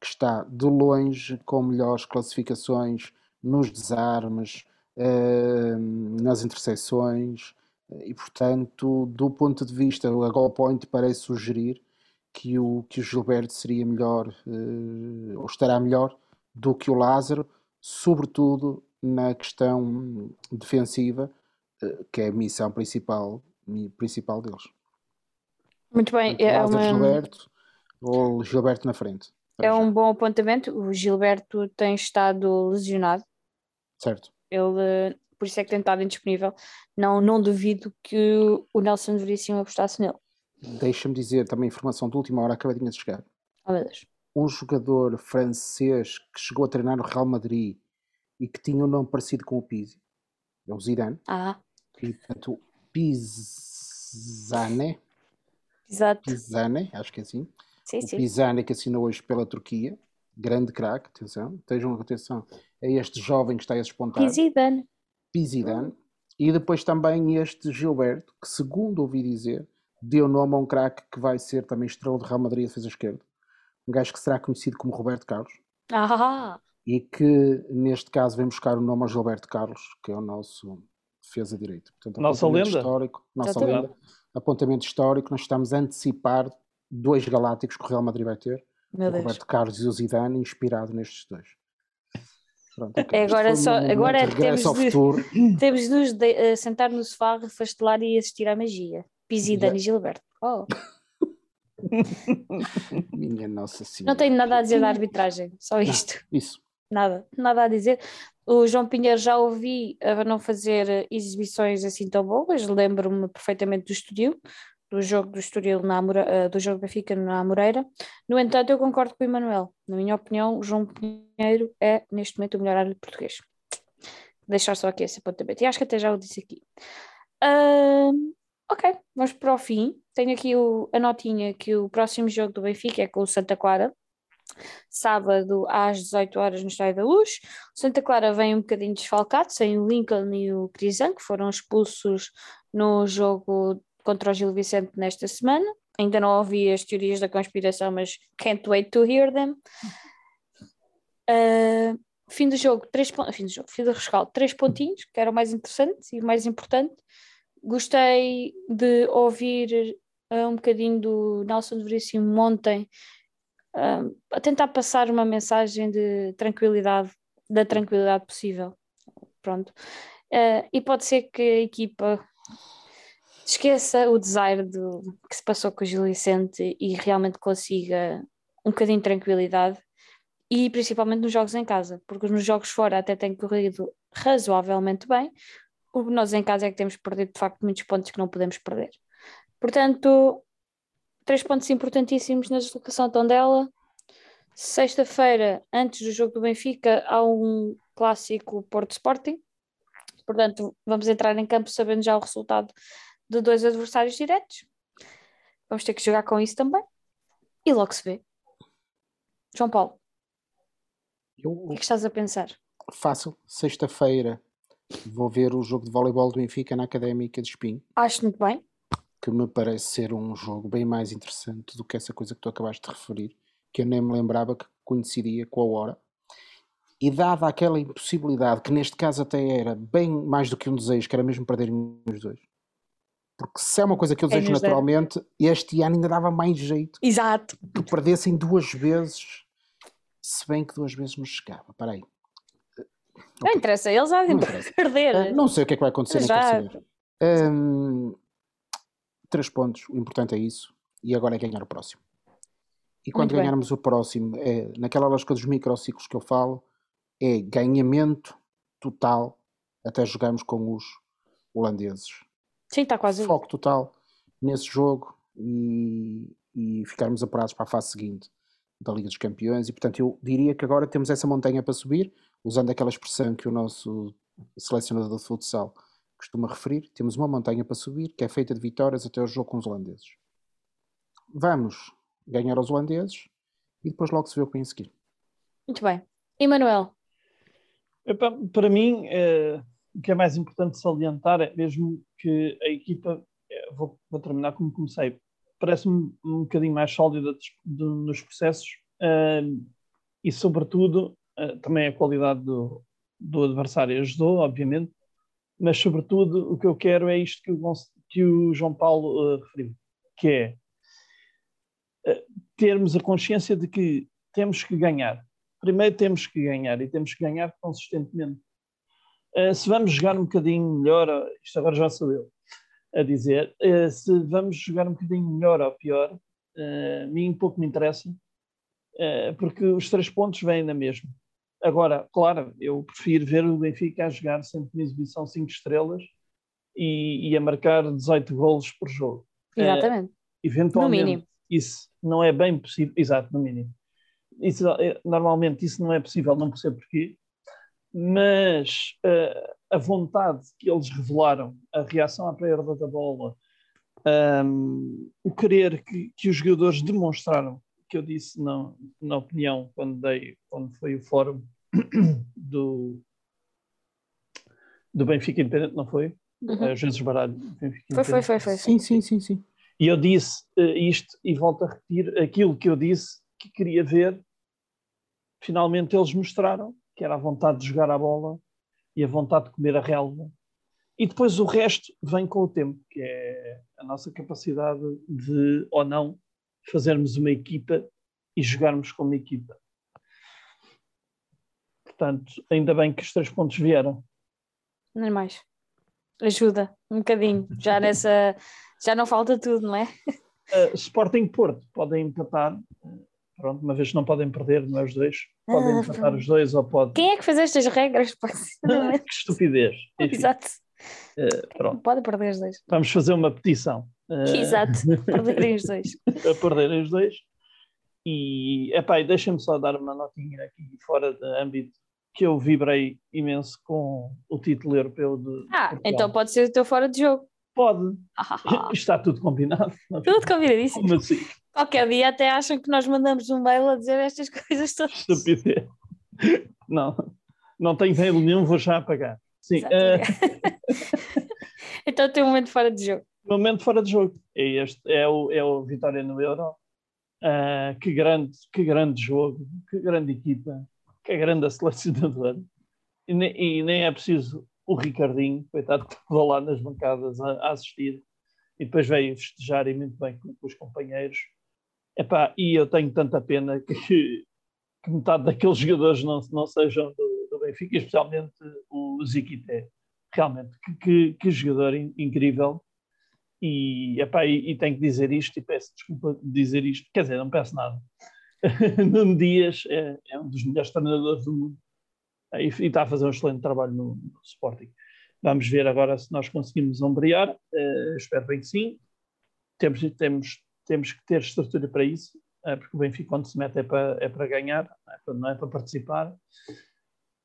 que está de longe com melhores classificações nos desarmes, eh, nas interseções, e portanto, do ponto de vista, a Goal Point parece sugerir que o, que o Gilberto seria melhor, eh, ou estará melhor, do que o Lázaro, sobretudo na questão defensiva, eh, que é a missão principal, principal deles. Muito bem. É uma... Gilberto ou Gilberto na frente. É um bom apontamento. O Gilberto tem estado lesionado. Certo. Ele, por isso é que tem estado indisponível. Não, não duvido que o Nelson Veríssimo apostasse nele. Deixa-me dizer também informação de última hora, acabadinha de chegar. Oh, meu Deus. Um jogador francês que chegou a treinar no Real Madrid e que tinha um nome parecido com o Pizzi. É o Zidane. Ah. E, portanto, Pizane Exato. Pisane, acho que é assim. Sim, o sim. Pisane que assinou hoje pela Turquia, grande craque, atenção, estejam atenção a este jovem que está a despontar. Pizidane. Pizidane. E depois também este Gilberto, que segundo ouvi dizer, deu nome a um craque que vai ser também estrela de Real Madrid a defesa esquerda. Um gajo que será conhecido como Roberto Carlos. Ah! E que neste caso vem buscar o nome ao Gilberto Carlos, que é o nosso defesa direito. Portanto, nossa lenda. Histórico, nossa lenda apontamento histórico, nós estamos a antecipar dois galácticos que o Real Madrid vai ter. Meu o Deus. Roberto Carlos e o Zidane, inspirado nestes dois. Pronto, [laughs] okay. É agora só, agora é temos de, [coughs] temos de nos de, uh, sentar no sofá, refastelar e assistir à magia. Pizidane e Gilberto. Oh. [laughs] Minha Nossa Senhora. Não tenho nada a dizer da arbitragem, só isto. Não, isso. Nada, nada a dizer. O João Pinheiro já ouvi a não fazer exibições assim tão boas, lembro-me perfeitamente do Estoril, do jogo do Estoril na Amore... Eh, do jogo Benfica na Amoreira. No entanto, eu concordo com o Emanuel. Na minha opinião, o João Pinheiro é neste momento o melhor árbitro português. Deixar só aqui esse apontamento. E acho que até já o disse aqui. Uh, ok, vamos para o fim. Tenho aqui o, a notinha que o próximo jogo do Benfica é com o Santa Clara sábado às 18 horas no Estádio da Luz. O Santa Clara vem um bocadinho desfalcado, sem o Lincoln e o Crisan, que foram expulsos no jogo contra o Gil Vicente nesta semana. Ainda não ouvi as teorias da conspiração, mas can't wait to hear them. Uh, fim do jogo, três pontos, fim do jogo, fim do rescaldo, três pontinhos, que era o mais interessante e o mais importante. Gostei de ouvir uh, um bocadinho do Nelson Veríssimo ontem uh, a tentar passar uma mensagem de tranquilidade, da tranquilidade possível. Pronto. Uh, e pode ser que a equipa esqueça o desire do que se passou com o Gil Vicente e realmente consiga um bocadinho de tranquilidade e principalmente nos jogos em casa, porque nos jogos fora até tem corrido razoavelmente bem, o que nós em casa é que temos perdido de facto muitos pontos que não podemos perder. Portanto, três pontos importantíssimos na deslocação Tondela. Sexta-feira, antes do jogo do Benfica, há um clássico Porto Sporting. Portanto, vamos entrar em campo sabendo já o resultado de dois adversários diretos. Vamos ter que jogar com isso também. E logo se vê. João Paulo, Eu, o que é que estás a pensar? fácil, sexta-feira vou ver o jogo de voleibol do Benfica na Académica de Espinho, Acho muito bem. Que me parece ser um jogo bem mais interessante do que essa coisa que tu acabaste de referir, que eu nem me lembrava que coincidia com a hora. E dada aquela impossibilidade, que neste caso até era bem mais do que um desejo, que era mesmo perderem os dois. Porque se é uma coisa que eu Quem desejo dera. naturalmente, este ano ainda dava mais jeito Exato. que perdessem duas vezes, se bem que duas vezes nos chegava. Espera aí. Não interessa, eles Não de perder. Ah, não sei o que é que vai acontecer, não Já. Hum, três pontos, o importante é isso. E agora é ganhar o próximo. E quando Muito bem. ganharmos o próximo, é, naquela lógica dos microciclos que eu falo, é ganhamento total até jogarmos com os holandeses. Sim, está quase. Foco total nesse jogo e, e ficarmos apurados para a fase seguinte da Liga dos Campeões. E portanto, eu diria que agora temos essa montanha para subir, usando aquela expressão que o nosso selecionador de futsal costuma referir. Temos uma montanha para subir que é feita de vitórias até o jogo com os holandeses. Vamos ganhar aos holandeses e depois logo se vê o que vem a seguir. Muito bem. Emanuel, para mim, eh, o que é mais importante salientar é mesmo que a equipa, eh, vou, vou terminar como comecei, parece-me um bocadinho mais sólida des- do- nos processos eh, e, sobretudo, eh, também a qualidade do, do adversário ajudou, obviamente, mas, sobretudo, o que eu quero é isto que o, que o João Paulo eh, referiu, que é eh, termos a consciência de que temos que ganhar primeiro temos que ganhar e temos que ganhar consistentemente. Uh, se vamos jogar um bocadinho melhor, uh, isto agora já sou eu a dizer, uh, se vamos jogar um bocadinho melhor ou pior, uh, a mim pouco me interessa, uh, porque os três pontos vêm na mesma. Agora, claro, eu prefiro ver o Benfica a jogar sempre uma exibição 5 estrelas e, e a marcar 18 golos por jogo. exatamente. Eventualmente, No mínimo. isso não é bem possível, exato, no mínimo. Isso, é- normalmente isso não é possível, não percebo porquê, mas eh, a vontade que eles revelaram, a reação à perda da bola, ahm, o querer que, que os jogadores demonstraram, que eu disse na, na opinião quando, dei, quando foi o fórum [coughs] do, do Benfica Independente, não foi? Uhum. Às vezes baralho. Benfica Foi, foi, foi, foi. Sim, sim, sim, sim. E eu disse eh, isto e volto a repetir aquilo que eu disse que queria ver. Finalmente eles mostraram que era a vontade de jogar a bola e a vontade de comer a relva. E depois o resto vem com o tempo, que é a nossa capacidade de, ou não, fazermos uma equipa e jogarmos como equipa. Portanto, ainda bem que os três pontos vieram. Não é mais. Ajuda um bocadinho. Já [laughs] nessa. Já não falta tudo, não é? Uh, Sporting Porto podem empatar, pronto, uma vez não podem perder, não é os dois, podem Ah, empatar os dois ou pode. Quem é que fez estas regras? [laughs] pá? [laughs] que estupidez. Enfim, Exato. uh, pronto, Pode perder os dois. vamos fazer uma petição Exato. [laughs] Perderem os dois. a perderem os dois. E, epá, e deixem-me só dar uma notinha aqui fora de âmbito que eu vibrei imenso com o título europeu de Ah, Portugal. então pode ser o teu fora de jogo. Pode, Ah, [laughs] está tudo combinado. [laughs] Tudo combinadíssimo. Assim? Qualquer dia até acham que nós mandamos um mail a dizer estas coisas todas. Estupidez. Não, não tenho mail nenhum, vou já apagar. Sim, eh, então tem um momento fora de jogo. Momento fora de jogo. É este, é o, é o Vitória no Euro. Ah, que, grande, que grande jogo, que grande equipa, que grande [laughs] a selecionadora. E nem, e nem é preciso o Ricardinho, coitado, [laughs] estava lá nas bancadas a, a assistir e depois veio festejar e muito bem com, com os companheiros. Epá, e eu tenho tanta pena que, [laughs] que metade daqueles jogadores não, não sejam do, do Benfica, especialmente o Ziquité. realmente, que, que, que jogador in, incrível. E, epá, e, e, tenho que dizer isto, e peço desculpa de dizer isto, quer dizer, não peço nada. [laughs] Nuno Dias é, é, um dos melhores treinadores do mundo e, e, está a fazer um excelente trabalho no, no Sporting. Vamos ver agora se nós conseguimos ombrear, uh, espero bem que sim. Temos, temos, temos que ter estrutura para isso, uh, porque o Benfica, quando se mete, é para, é para ganhar, não é para, é participar.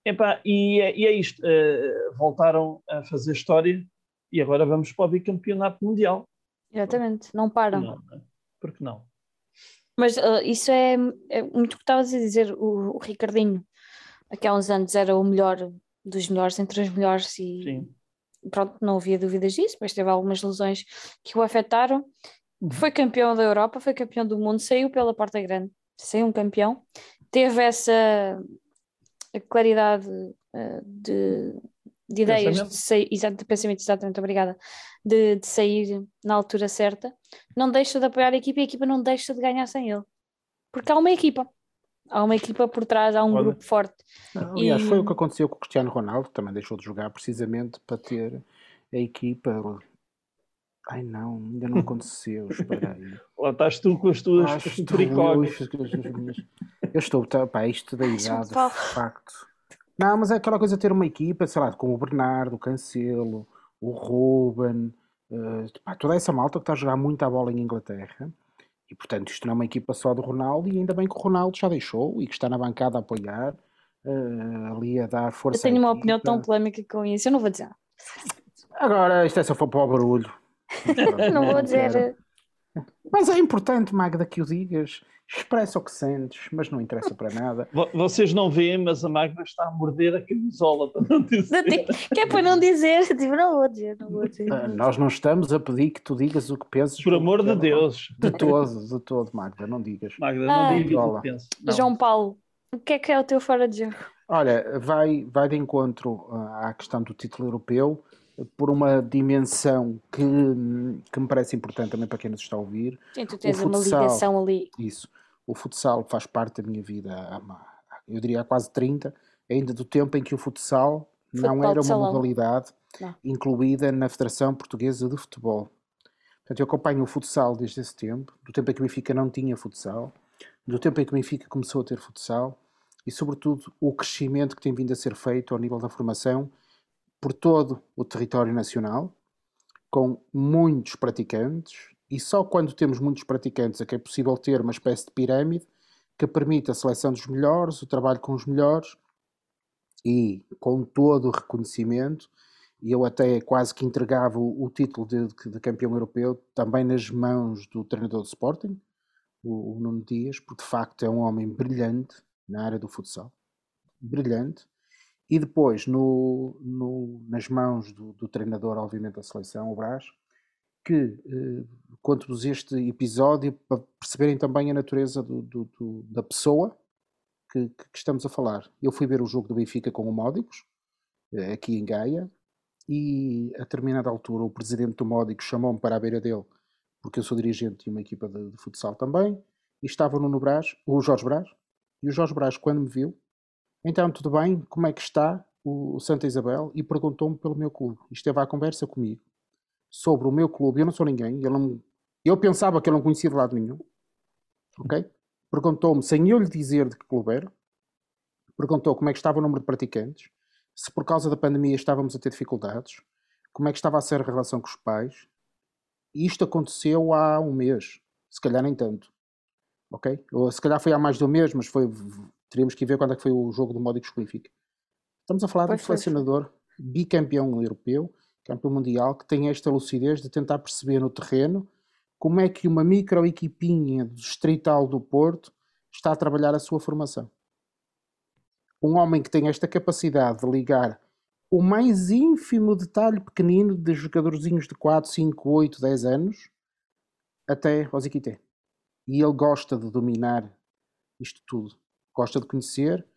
Epá, e, é, e é isto, uh, voltaram a fazer história e agora vamos para o bicampeonato mundial. Exatamente, não param. Não, não. Porque não? Mas uh, isso é, é, muito o que estavas a dizer, o, o, Ricardinho, aqui há uns anos era o melhor dos melhores entre os melhores e Sim. pronto, não havia dúvidas disso, mas teve algumas lesões que o afetaram. Uhum. Foi campeão da Europa, foi campeão do mundo, saiu pela porta grande, saiu um campeão, teve essa claridade uh, de, de ideias, de, sair, de pensamento, exatamente, obrigada, de, de, sair na altura certa, não deixa de apoiar a equipa e a equipa não deixa de ganhar sem ele. Porque há uma equipa. Há uma equipa por trás, há um Olha, grupo forte. Não, aliás, e... foi o que aconteceu com o Cristiano Ronaldo, também deixou de jogar precisamente para ter a equipa. Ai não, ainda não [laughs] aconteceu, espera aí. Lá estás tu com as tuas pericónicas. Eu estou, pá, isto da idade, de facto. Não, mas é aquela coisa de ter uma equipa, sei lá, como o Bernardo, o Cancelo, o Ruben, uh, pá, toda essa malta que está a jogar muito a bola em Inglaterra. E portanto, isto não é uma equipa só do Ronaldo, e ainda bem que o Ronaldo já deixou e que está na bancada a apoiar, uh, ali a dar força. Eu tenho uma opinião tão polémica com isso, eu não vou dizer. Agora, isto é só para o barulho. [laughs] não vou dizer. Mas é importante, Magda, que o digas. Expressa o que sentes, mas não interessa para nada. Vocês não veem, mas a Magda está a morder a camisola para não dizer. Que é para não dizer, tipo, não vou dizer, não vou dizer. Uh, nós não estamos a pedir que tu digas o que pensas. Por amor de Deus. De todo, de todo, Magda, não digas. Magda, não ah, digas o que pensas. João Paulo, o que é que é o teu fora de jogo? Olha, vai, vai de encontro à questão do título europeu por uma dimensão que, que me parece importante também para quem nos está a ouvir. Sim, tu tens futsal, uma ligação ali. Isso. O futsal faz parte da minha vida há, eu diria há quase 30, ainda do tempo em que o futsal Futebol não era uma modalidade não. incluída na Federação Portuguesa de Futebol. Portanto, eu acompanho o futsal desde esse tempo, do tempo em que o Benfica não tinha futsal, do tempo em que o Benfica começou a ter futsal e, sobretudo, o crescimento que tem vindo a ser feito ao nível da formação por todo o território nacional, com muitos praticantes, e só quando temos muitos praticantes é que é possível ter uma espécie de pirâmide que permite a seleção dos melhores, o trabalho com os melhores e com todo o reconhecimento. E eu até quase que entregava o, título de, de, campeão europeu também nas mãos do treinador do Sporting, o, o Nuno Dias, porque de facto é um homem brilhante na área do futsal. Brilhante e depois, no, no, nas mãos do, do, treinador, obviamente, da seleção, o Brás, que eh, conto-vos este episódio para perceberem também a natureza do, do, da pessoa que, que, estamos a falar. Eu fui ver o jogo do Benfica com o Módicos, eh, aqui em Gaia, e a determinada altura o presidente do Módicos chamou-me para a beira dele, porque eu sou dirigente de uma equipa de, de futsal também, e estava no Brás, o Jorge Brás, e o Jorge Brás, quando me viu, então, tudo bem? Como é que está o Santa Isabel? E perguntou-me pelo meu clube. E esteve à conversa comigo sobre o meu clube. Eu não sou ninguém. Ele não... Eu pensava que ele não conhecia de lado nenhum. Ok? Perguntou-me, sem eu lhe dizer de que clube era, perguntou como é que estava o número de praticantes, se por causa da pandemia estávamos a ter dificuldades, como é que estava a ser a relação com os pais. E isto aconteceu há um mês, se calhar nem tanto. Ok? Ou se calhar foi há mais de um mês, mas foi teríamos que ver quando é que foi o jogo do Módicos Benfica. Estamos a falar pois de um selecionador bicampeão europeu, campeão mundial, que tem esta lucidez de tentar perceber no terreno como é que uma microequipinha do Distrital do Porto está a trabalhar a sua formação. Um homem que tem esta capacidade de ligar o mais ínfimo detalhe pequenino de jogadorzinhos de 4, 5, 8, 10 anos até aos Iquité. E ele gosta de dominar isto tudo gosta de conhecer,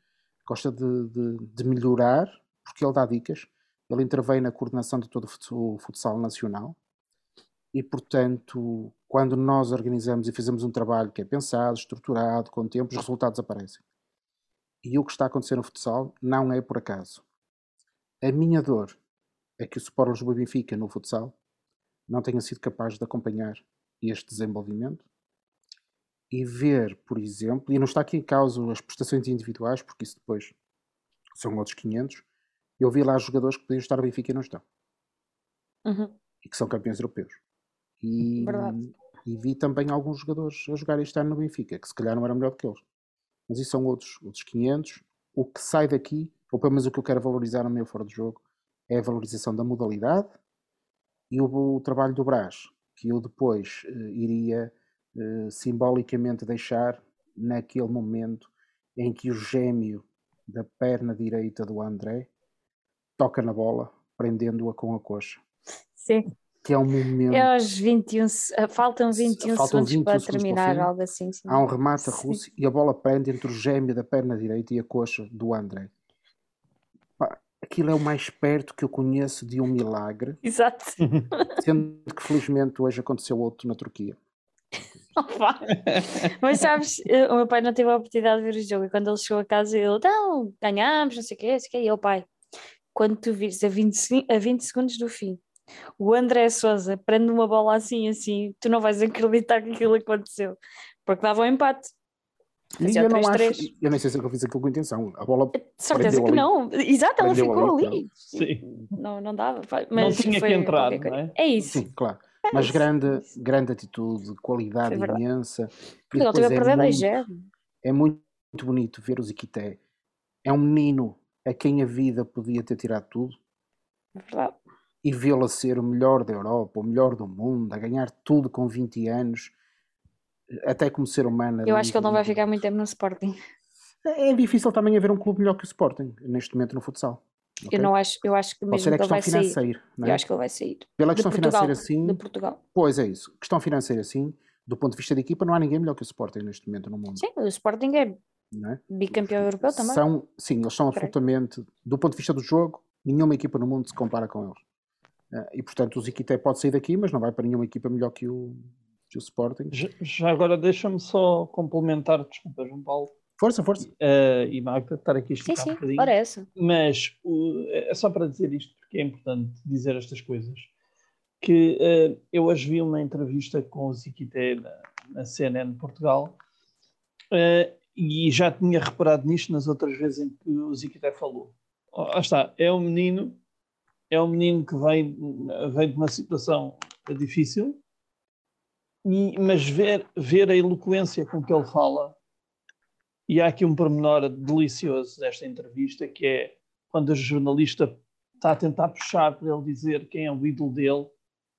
gosta de, de, de, melhorar, porque ele dá dicas. Ele intervém na coordenação de todo o futsal nacional e, portanto, quando nós organizamos e fazemos um trabalho que é pensado, estruturado, com tempo, os resultados aparecem. E o que está a acontecer no futsal não é por acaso. A minha dor é que o Sport Lisboa Benfica no futsal não tenha sido capaz de acompanhar este desenvolvimento e ver, por exemplo, e não está aqui em causa as prestações individuais, porque isso depois são outros 500, eu vi lá jogadores que podiam estar no Benfica e não estão. Uhum. E que são campeões europeus. E, e vi também alguns jogadores a jogar este ano no Benfica, que se calhar não eram melhor do que eles. Mas isso são outros, outros 500. O que sai daqui, ou pelo menos o que eu quero valorizar no meu fora de jogo, é a valorização da modalidade e o, o trabalho do Brás, que eu depois uh, iria simbolicamente deixar naquele momento em que o gêmeo da perna direita do André toca na bola, prendendo-a com a coxa. Sim. Que é um momento. É aos 21, uh, faltam 21 Faltam segundos 21 para segundos terminar, para algo assim. sim. Há um remate a. Rússia e a bola prende entre o gêmeo da perna direita e a coxa do André. Aquilo é o mais perto que eu conheço de um milagre, Exato. sendo que felizmente hoje aconteceu outro na Turquia. [laughs] Mas sabes, eh, o meu pai não teve a oportunidade de ver o jogo e quando ele chegou a casa ele, não, ganhámos, não sei o quê, não sei o quê, e eu, pai, quando tu vires a 20, se- a 20 segundos do fim, o André Souza prende uma bola assim, assim, tu não vais acreditar que aquilo aconteceu, porque dava um empate. E eu não acho, 3-3. eu nem sei se eu fiz aquilo com intenção. A bola De certeza que ali. não. Exato, ela Prendeu ficou ali, ali. Sim. Não, não dava. pá, Não Mas tinha que entrar, não é? É isso. Sim, claro. Mas grande, é grande atitude, qualidade verdade. imensa. E a depois é perder 2 muito, 0 é muito bonito ver o Ziquité. É um menino a quem a vida podia ter tirado tudo É verdade. e vê-lo a ser o melhor da Europa, o melhor do mundo, a ganhar tudo com 20 anos, até como ser humano. Eu acho que ele não vai ficar muito tempo no Sporting. É difícil também haver um clube melhor que o Sporting neste momento no futsal. Ok? Eu não acho, eu acho que Pode mesmo ser a que ele vai sair. é? Eu acho que ele vai sair. Pela questão Portugal, financeira, sim. De Portugal. Pois é isso. Questão financeira, sim. Do ponto de vista da equipa, não há ninguém melhor que o Sporting neste momento no mundo. Sim, o Sporting é Não é? bicampeão europeu também. São, sim, eles são absolutamente, do ponto de vista do jogo, nenhuma equipa no mundo se compara com eles. Eh, E portanto, o Ziquité pode sair daqui, mas não vai para nenhuma equipa melhor que o, que o Sporting. Já, já agora deixa-me só complementar, desculpa, João Paulo Força, força. eh, e Magda, estar aqui a Sim, esticar um sim, bocadinho. ora essa. Mas o- é só para dizer isto, porque é importante dizer estas coisas. Que eh, eu hoje vi uma entrevista com o Ziquité na, na CNN Portugal eh, e já tinha reparado nisto nas outras vezes em que o Ziquité falou. Lá está, é um menino, é um menino que vem, vem de uma situação difícil, e- mas ver, ver a eloquência com que ele fala, e há aqui um pormenor delicioso desta entrevista, que é quando o jornalista está a tentar puxar para ele dizer quem é o ídolo dele,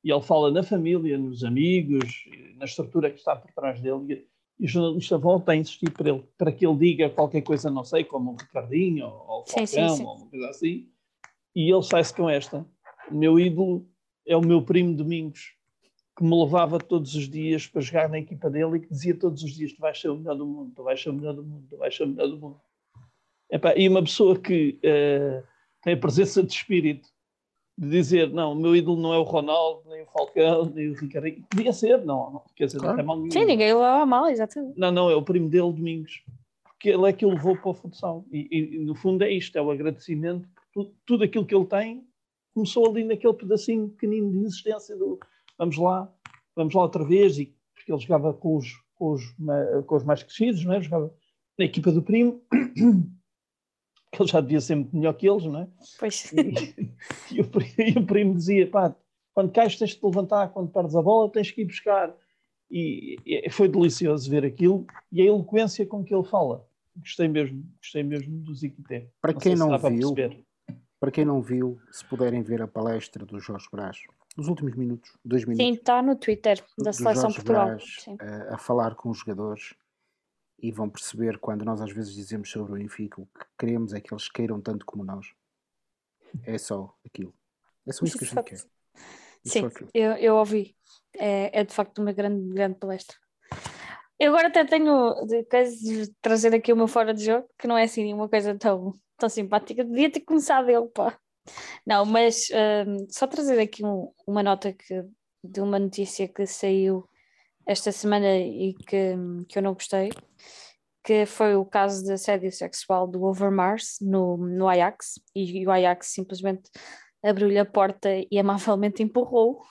e ele fala na família, nos amigos, na estrutura que está por trás dele, e, o jornalista volta a insistir para, ele, para que ele diga qualquer coisa, não sei, como o Ricardinho, ou, o Sim, sim, Falcão, sim. ou uma coisa assim, e ele sai-se com esta. O meu ídolo é o meu primo Domingos, que me levava todos os dias para jogar na equipa dele e que dizia todos os dias: Tu vais ser o melhor do mundo, tu vais ser o melhor do mundo, tu vais ser o melhor do mundo. Epá, e uma pessoa que eh, tem a presença de espírito de dizer: Não, o meu ídolo não é o Ronaldo, nem o Falcão, nem o Ricardinho. Podia ser, não, não quer dizer, Claro. não tem mal nenhum. Sim, ninguém levava mal, exatamente. Não, não, é o primo dele, Domingos. Porque ele é que o levou para o futsal. E, e, no fundo é isto, é o agradecimento por tudo, tudo aquilo que ele tem. Começou ali naquele pedacinho pequenino de existência do vamos lá, vamos lá outra vez. E, porque ele jogava com os, com os, com os mais crescidos, não é? jogava na equipa do primo, [coughs] que ele já devia ser muito melhor que eles, não é? Pois. E, [laughs] e o, e o primo dizia: pá, quando cais tens de te levantar, quando perdes a bola tens que ir buscar. E, e foi delicioso ver aquilo e a eloquência com que ele fala. Gostei mesmo, gostei mesmo do Ziquité. Para Não quem não para viu, perceber. para quem não viu, se puderem ver a palestra do Jorge Brás, os últimos minutos, dois minutos, Sim, está no Twitter da Seleção Portugal. Brás a, a falar com os jogadores e vão perceber quando nós às vezes dizemos sobre o Benfica o que queremos é que eles queiram tanto como nós. É só aquilo. É só isso que a gente quer. É Sim, eu, eu ouvi. É, é de facto uma grande, grande palestra. Eu agora até tenho de trazer aqui o meu fora de jogo, que não é assim uma coisa tão, tão simpática. Devia ter começado ele, pá. Não, mas hum, só trazer aqui um- uma nota que, de uma notícia que saiu esta semana e que, que eu não gostei, que foi o caso de assédio sexual do Overmars no, no Ajax, e, o Ajax simplesmente abriu-lhe a porta e amavelmente empurrou.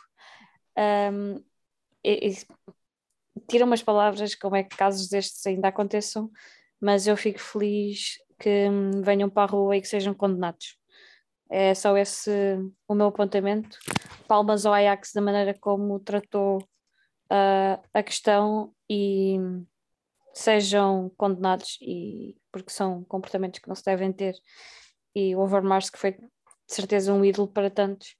Um, e, e, tira umas palavras como é que casos destes ainda aconteçam, mas eu fico feliz que hum, venham para a rua e que sejam condenados. É só esse o meu apontamento. Palmas ao Ajax da maneira como tratou uh, a questão e sejam condenados e porque são comportamentos que não se devem ter e o Overmars que foi de certeza um ídolo para tantos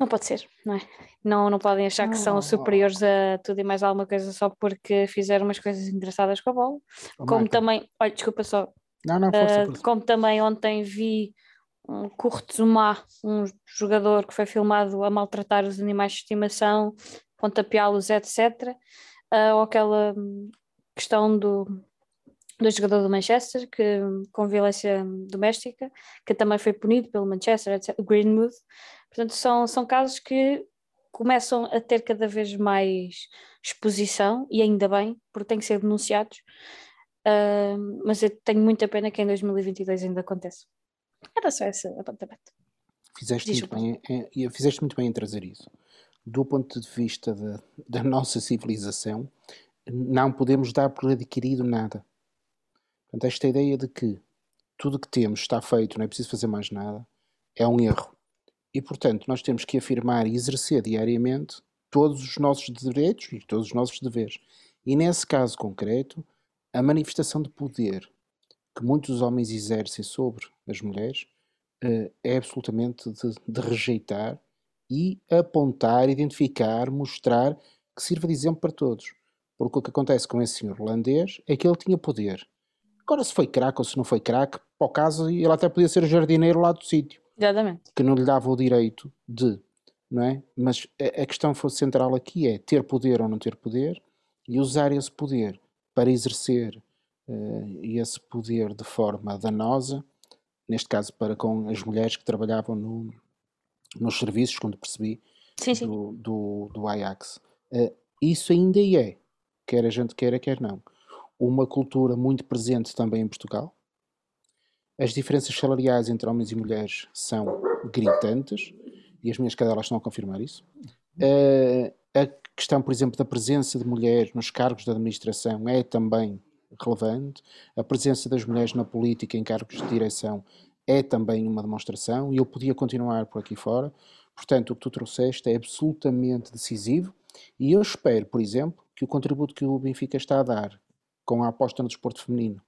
não pode ser, não é? Não, não podem achar que são superiores a tudo e mais alguma coisa só porque fizeram umas coisas engraçadas com a bola. Oh, como Marta. também, olha, desculpa só. Não, não, força, uh, Como também ontem vi um Kurtzuma, um jogador que foi filmado a maltratar os animais de estimação, pontapeá-los, etc. Uh, ah, ou aquela questão do, do jogador do Manchester, que com violência doméstica, que também foi punido pelo Manchester, etc. Greenwood. Portanto, são, são casos que começam a ter cada vez mais exposição, e ainda bem, porque têm que ser denunciados. Uh, mas eu tenho muita pena que em 2022 ainda aconteça. Era só esse apontamento. Fizeste muito, bem, é, fizeste muito bem em trazer isso. Do ponto de vista da, da nossa civilização, não podemos dar por adquirido nada. Portanto, esta ideia de que tudo que temos está feito, não é preciso fazer mais nada, é um erro. E, portanto, nós temos que afirmar e exercer diariamente todos os nossos direitos e todos os nossos deveres. E, nesse caso concreto, a manifestação de poder que muitos homens exercem sobre as mulheres uh, é absolutamente de, de, rejeitar e apontar, identificar, mostrar que sirva de exemplo para todos. Porque o que acontece com esse senhor holandês é que ele tinha poder. Agora, se foi craque ou se não foi craque, para o caso, ele até podia ser jardineiro lá do sítio. Exatamente. Que não lhe dava o direito de, não é? Mas a, a questão central aqui é ter poder ou não ter poder e usar esse poder para exercer uh, esse poder de forma danosa, neste caso para com as mulheres que trabalhavam no, nos serviços, quando percebi, sim, sim. Do, do, do, Ajax. Uh, isso ainda é, quer a gente queira, quer não, uma cultura muito presente também em Portugal. As diferenças salariais entre homens e mulheres são gritantes, e as minhas cadelas estão a confirmar isso. Uh, a questão, por exemplo, da presença de mulheres nos cargos de administração é também relevante. A presença das mulheres na política em cargos de direção é também uma demonstração e eu podia continuar por aqui fora. Portanto, o que tu trouxeste é absolutamente decisivo e eu espero, por exemplo, que o contributo que o Benfica está a dar com a aposta no desporto feminino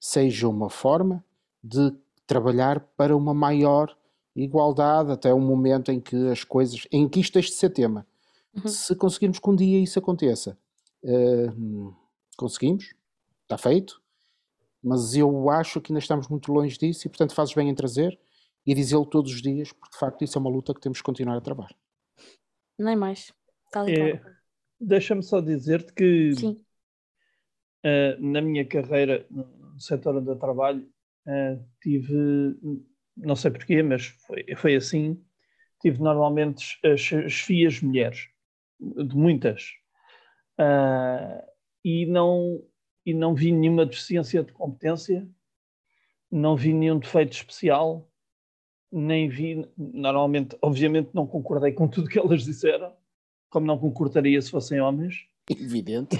seja uma forma de trabalhar para uma maior igualdade até o momento em que as coisas, em que isto deixe de ser tema. Uhum. Se conseguirmos que um dia isso aconteça, uh, conseguimos, está feito, mas eu acho que ainda estamos muito longe disso e, portanto, fazes bem em trazer e dizê-lo todos os dias, porque de facto isso é uma luta que temos que continuar a travar. Nem mais. É, Deixa-me só dizer-te que uh, na minha carreira no setor onde eu trabalho, uh, tive, não sei porquê, mas foi, foi assim, tive normalmente as, as fias mulheres, de muitas. Uh, e não e não vi nenhuma deficiência de competência, não vi nenhum defeito especial, nem vi, normalmente, obviamente não concordei com tudo que elas disseram, como não concordaria se fossem homens. Evidente.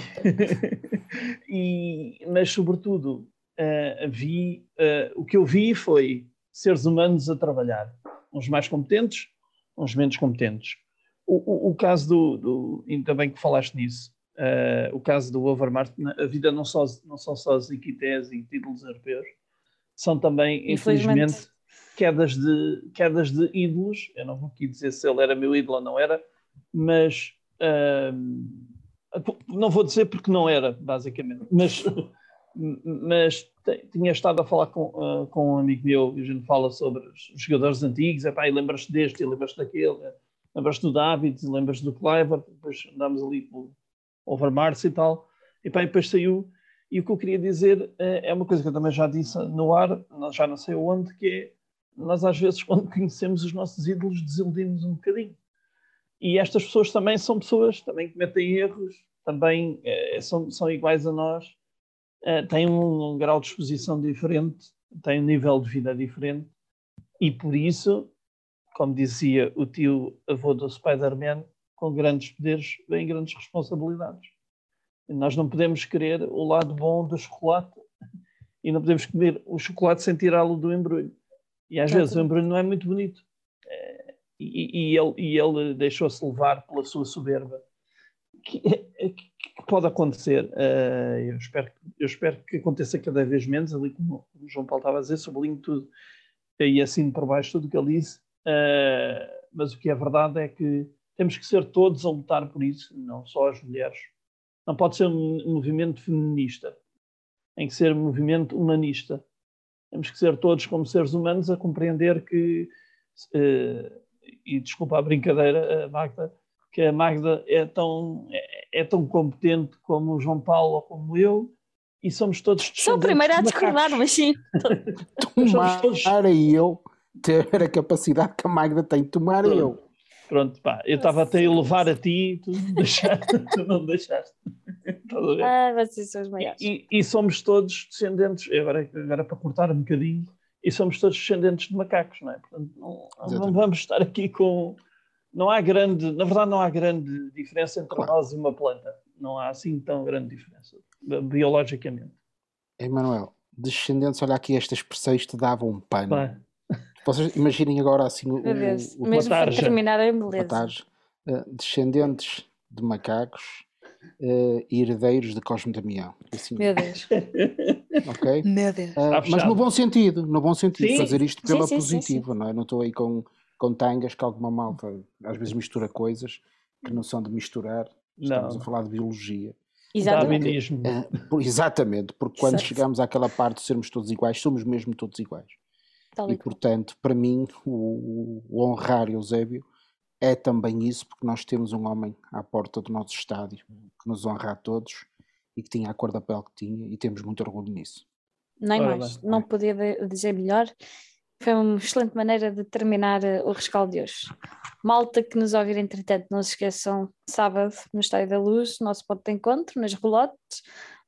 [laughs] e, mas, sobretudo, uh, vi, uh, o que eu vi foi seres humanos a trabalhar, uns mais competentes, uns menos competentes. O, o, o caso do, do, ainda bem que falaste nisso, Uh, o caso do Overmars, a vida não, só, não são só as equités e títulos europeus, são também, infelizmente, infelizmente, quedas, de, quedas de ídolos. Eu não vou aqui dizer se ele era meu ídolo ou não era, mas uh, não vou dizer porque não era, basicamente. Mas, [laughs] mas tinha estado a falar com, uh, com um amigo meu e a gente fala sobre os jogadores antigos, epá, e lembras-te deste, e lembras-te daquele, lembras-te do David, lembras-te do Cliver, depois andámos ali pelo Overmars e tal, e, pá, depois saiu. E o que eu queria dizer é, é uma coisa que eu também já disse no ar, já não sei onde, que é nós às vezes [laughs] quando conhecemos os nossos ídolos desiludimos um bocadinho. E estas pessoas também são pessoas, também cometem erros, também é, são, são iguais a nós, é, têm um, um, grau de exposição diferente, têm um nível de vida diferente, e por isso como dizia o tio avô do Spider-Man, com grandes poderes vêm grandes responsabilidades. Nós não podemos querer o lado bom do chocolate e não podemos comer o chocolate sem tirá-lo do embrulho. E às vezes o embrulho não é muito bonito. É, e, e, ele, e ele deixou-se levar pela sua soberba. Que, que, que pode acontecer. Uh, eu, espero, eu espero que aconteça cada vez menos, ali como o João Paulo estava a dizer, sublinho tudo e assim por baixo tudo o que ele disse. Uh, mas o que é verdade é que temos que ser todos a lutar por isso, não só as mulheres. Não pode ser um movimento feminista, tem que ser um movimento humanista. Temos que ser todos, como seres humanos, a compreender que, uh, e desculpa a brincadeira, Magda, que a Magda é tão, é, é, tão competente como o João Paulo ou como eu, e somos todos Sou o primeiro a discordar, mas sim. tomar todos... eu ter a capacidade que a Magda tem, tomar Pronto. eu. Pronto, pá, eu estava até a levar a ti, tu não [laughs] deixaste. tu não deixaste. ah, vocês são os maiores. E, e, somos todos descendentes, agora, agora para cortar um bocadinho, e somos todos descendentes de macacos, não é? Portanto, não, não vamos estar aqui com. Não há grande, na verdade, não há grande diferença entre claro. nós e uma planta. Não há assim tão grande diferença, biologicamente. Emanuel, descendentes, olha aqui, esta expressão isto dava um pano. Vocês imaginem agora assim o, o, o Mesmo para terminar a beleza. Uh, descendentes de macacos uh, e herdeiros de Cosme Damião. Assim, Meu Deus. [laughs] ok? Meu Deus. Uh, mas no bom sentido, no bom sentido, sim. fazer isto pela sim, sim, positiva, não é? Não estou aí com, com tangas que alguma malta às vezes mistura coisas que não são de misturar. Estamos não. a falar de biologia. Exatamente. Exatamente, porque quando Exato. chegamos àquela parte de sermos todos iguais, somos mesmo todos iguais. Tal e, portanto, para mim, o, o honrar Eusébio é também isso, porque nós temos um homem à porta do nosso estádio que nos honra a todos e que tinha a cor da pele que tinha e temos muito orgulho nisso. Nem mais, não podia dizer melhor. Foi uma excelente maneira de terminar eh, o rescaldo de hoje. Malta que nos ouvir, entretanto, não se esqueçam, sábado, no Estádio da Luz, nosso ponto de encontro, nas relotes,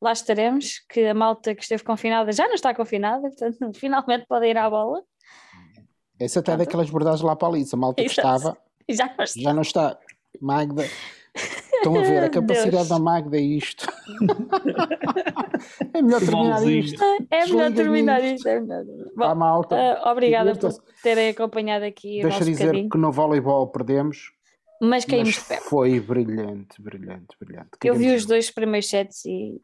lá estaremos, que a malta que esteve confinada já não está confinada, portanto, [laughs] finalmente pode ir à bola. Essa até é daquelas bordagens lá para ali, a malta que estava [laughs] já não está. Já não está. Magda, estão a ver, a [laughs] capacidade Deus. da Magda é isto. é melhor terminar isto. É melhor terminar isto. É melhor. Bom, a malta. Uh, obrigada por terem acompanhado aqui. Deixa dizer bocadinho. que no voleibol perdemos. Mas caímos mas Foi brilhante, brilhante, brilhante. Eu vi os dois primeiros sets e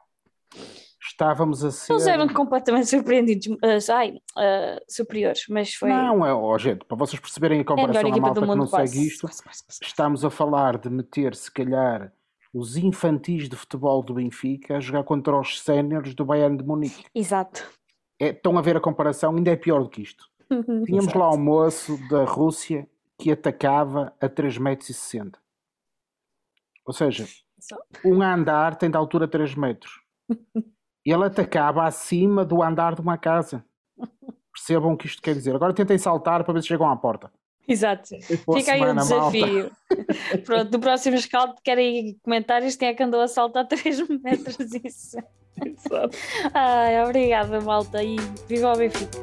estávamos a ser. Eles eram completamente surpreendidos, uh, ai, uh, superiores, mas foi. Não, é, oh, gente, para vocês perceberem a comparação é a, malta que não quase. segue isto, quase, quase, estamos a falar de meter, se calhar, os infantis de futebol do Benfica a jogar contra os séniores do Bayern de Munique. Exato. É, estão a ver a comparação, ainda é pior do que isto. Tínhamos Exato. lá o moço da Rússia que atacava a 3,60 metros. Ou seja, um andar tem de altura 3 metros. Ele atacava acima do andar de uma casa. Percebam o que isto quer dizer. Agora tentem saltar para ver se chegam à porta. Exato. Fica aí o desafio. [laughs] Pronto, no próximo escaldo querem comentários, quem é que andou a saltar [laughs] 3 metros isso. Exato. Ai, obrigada, malta, e viva o Benfica.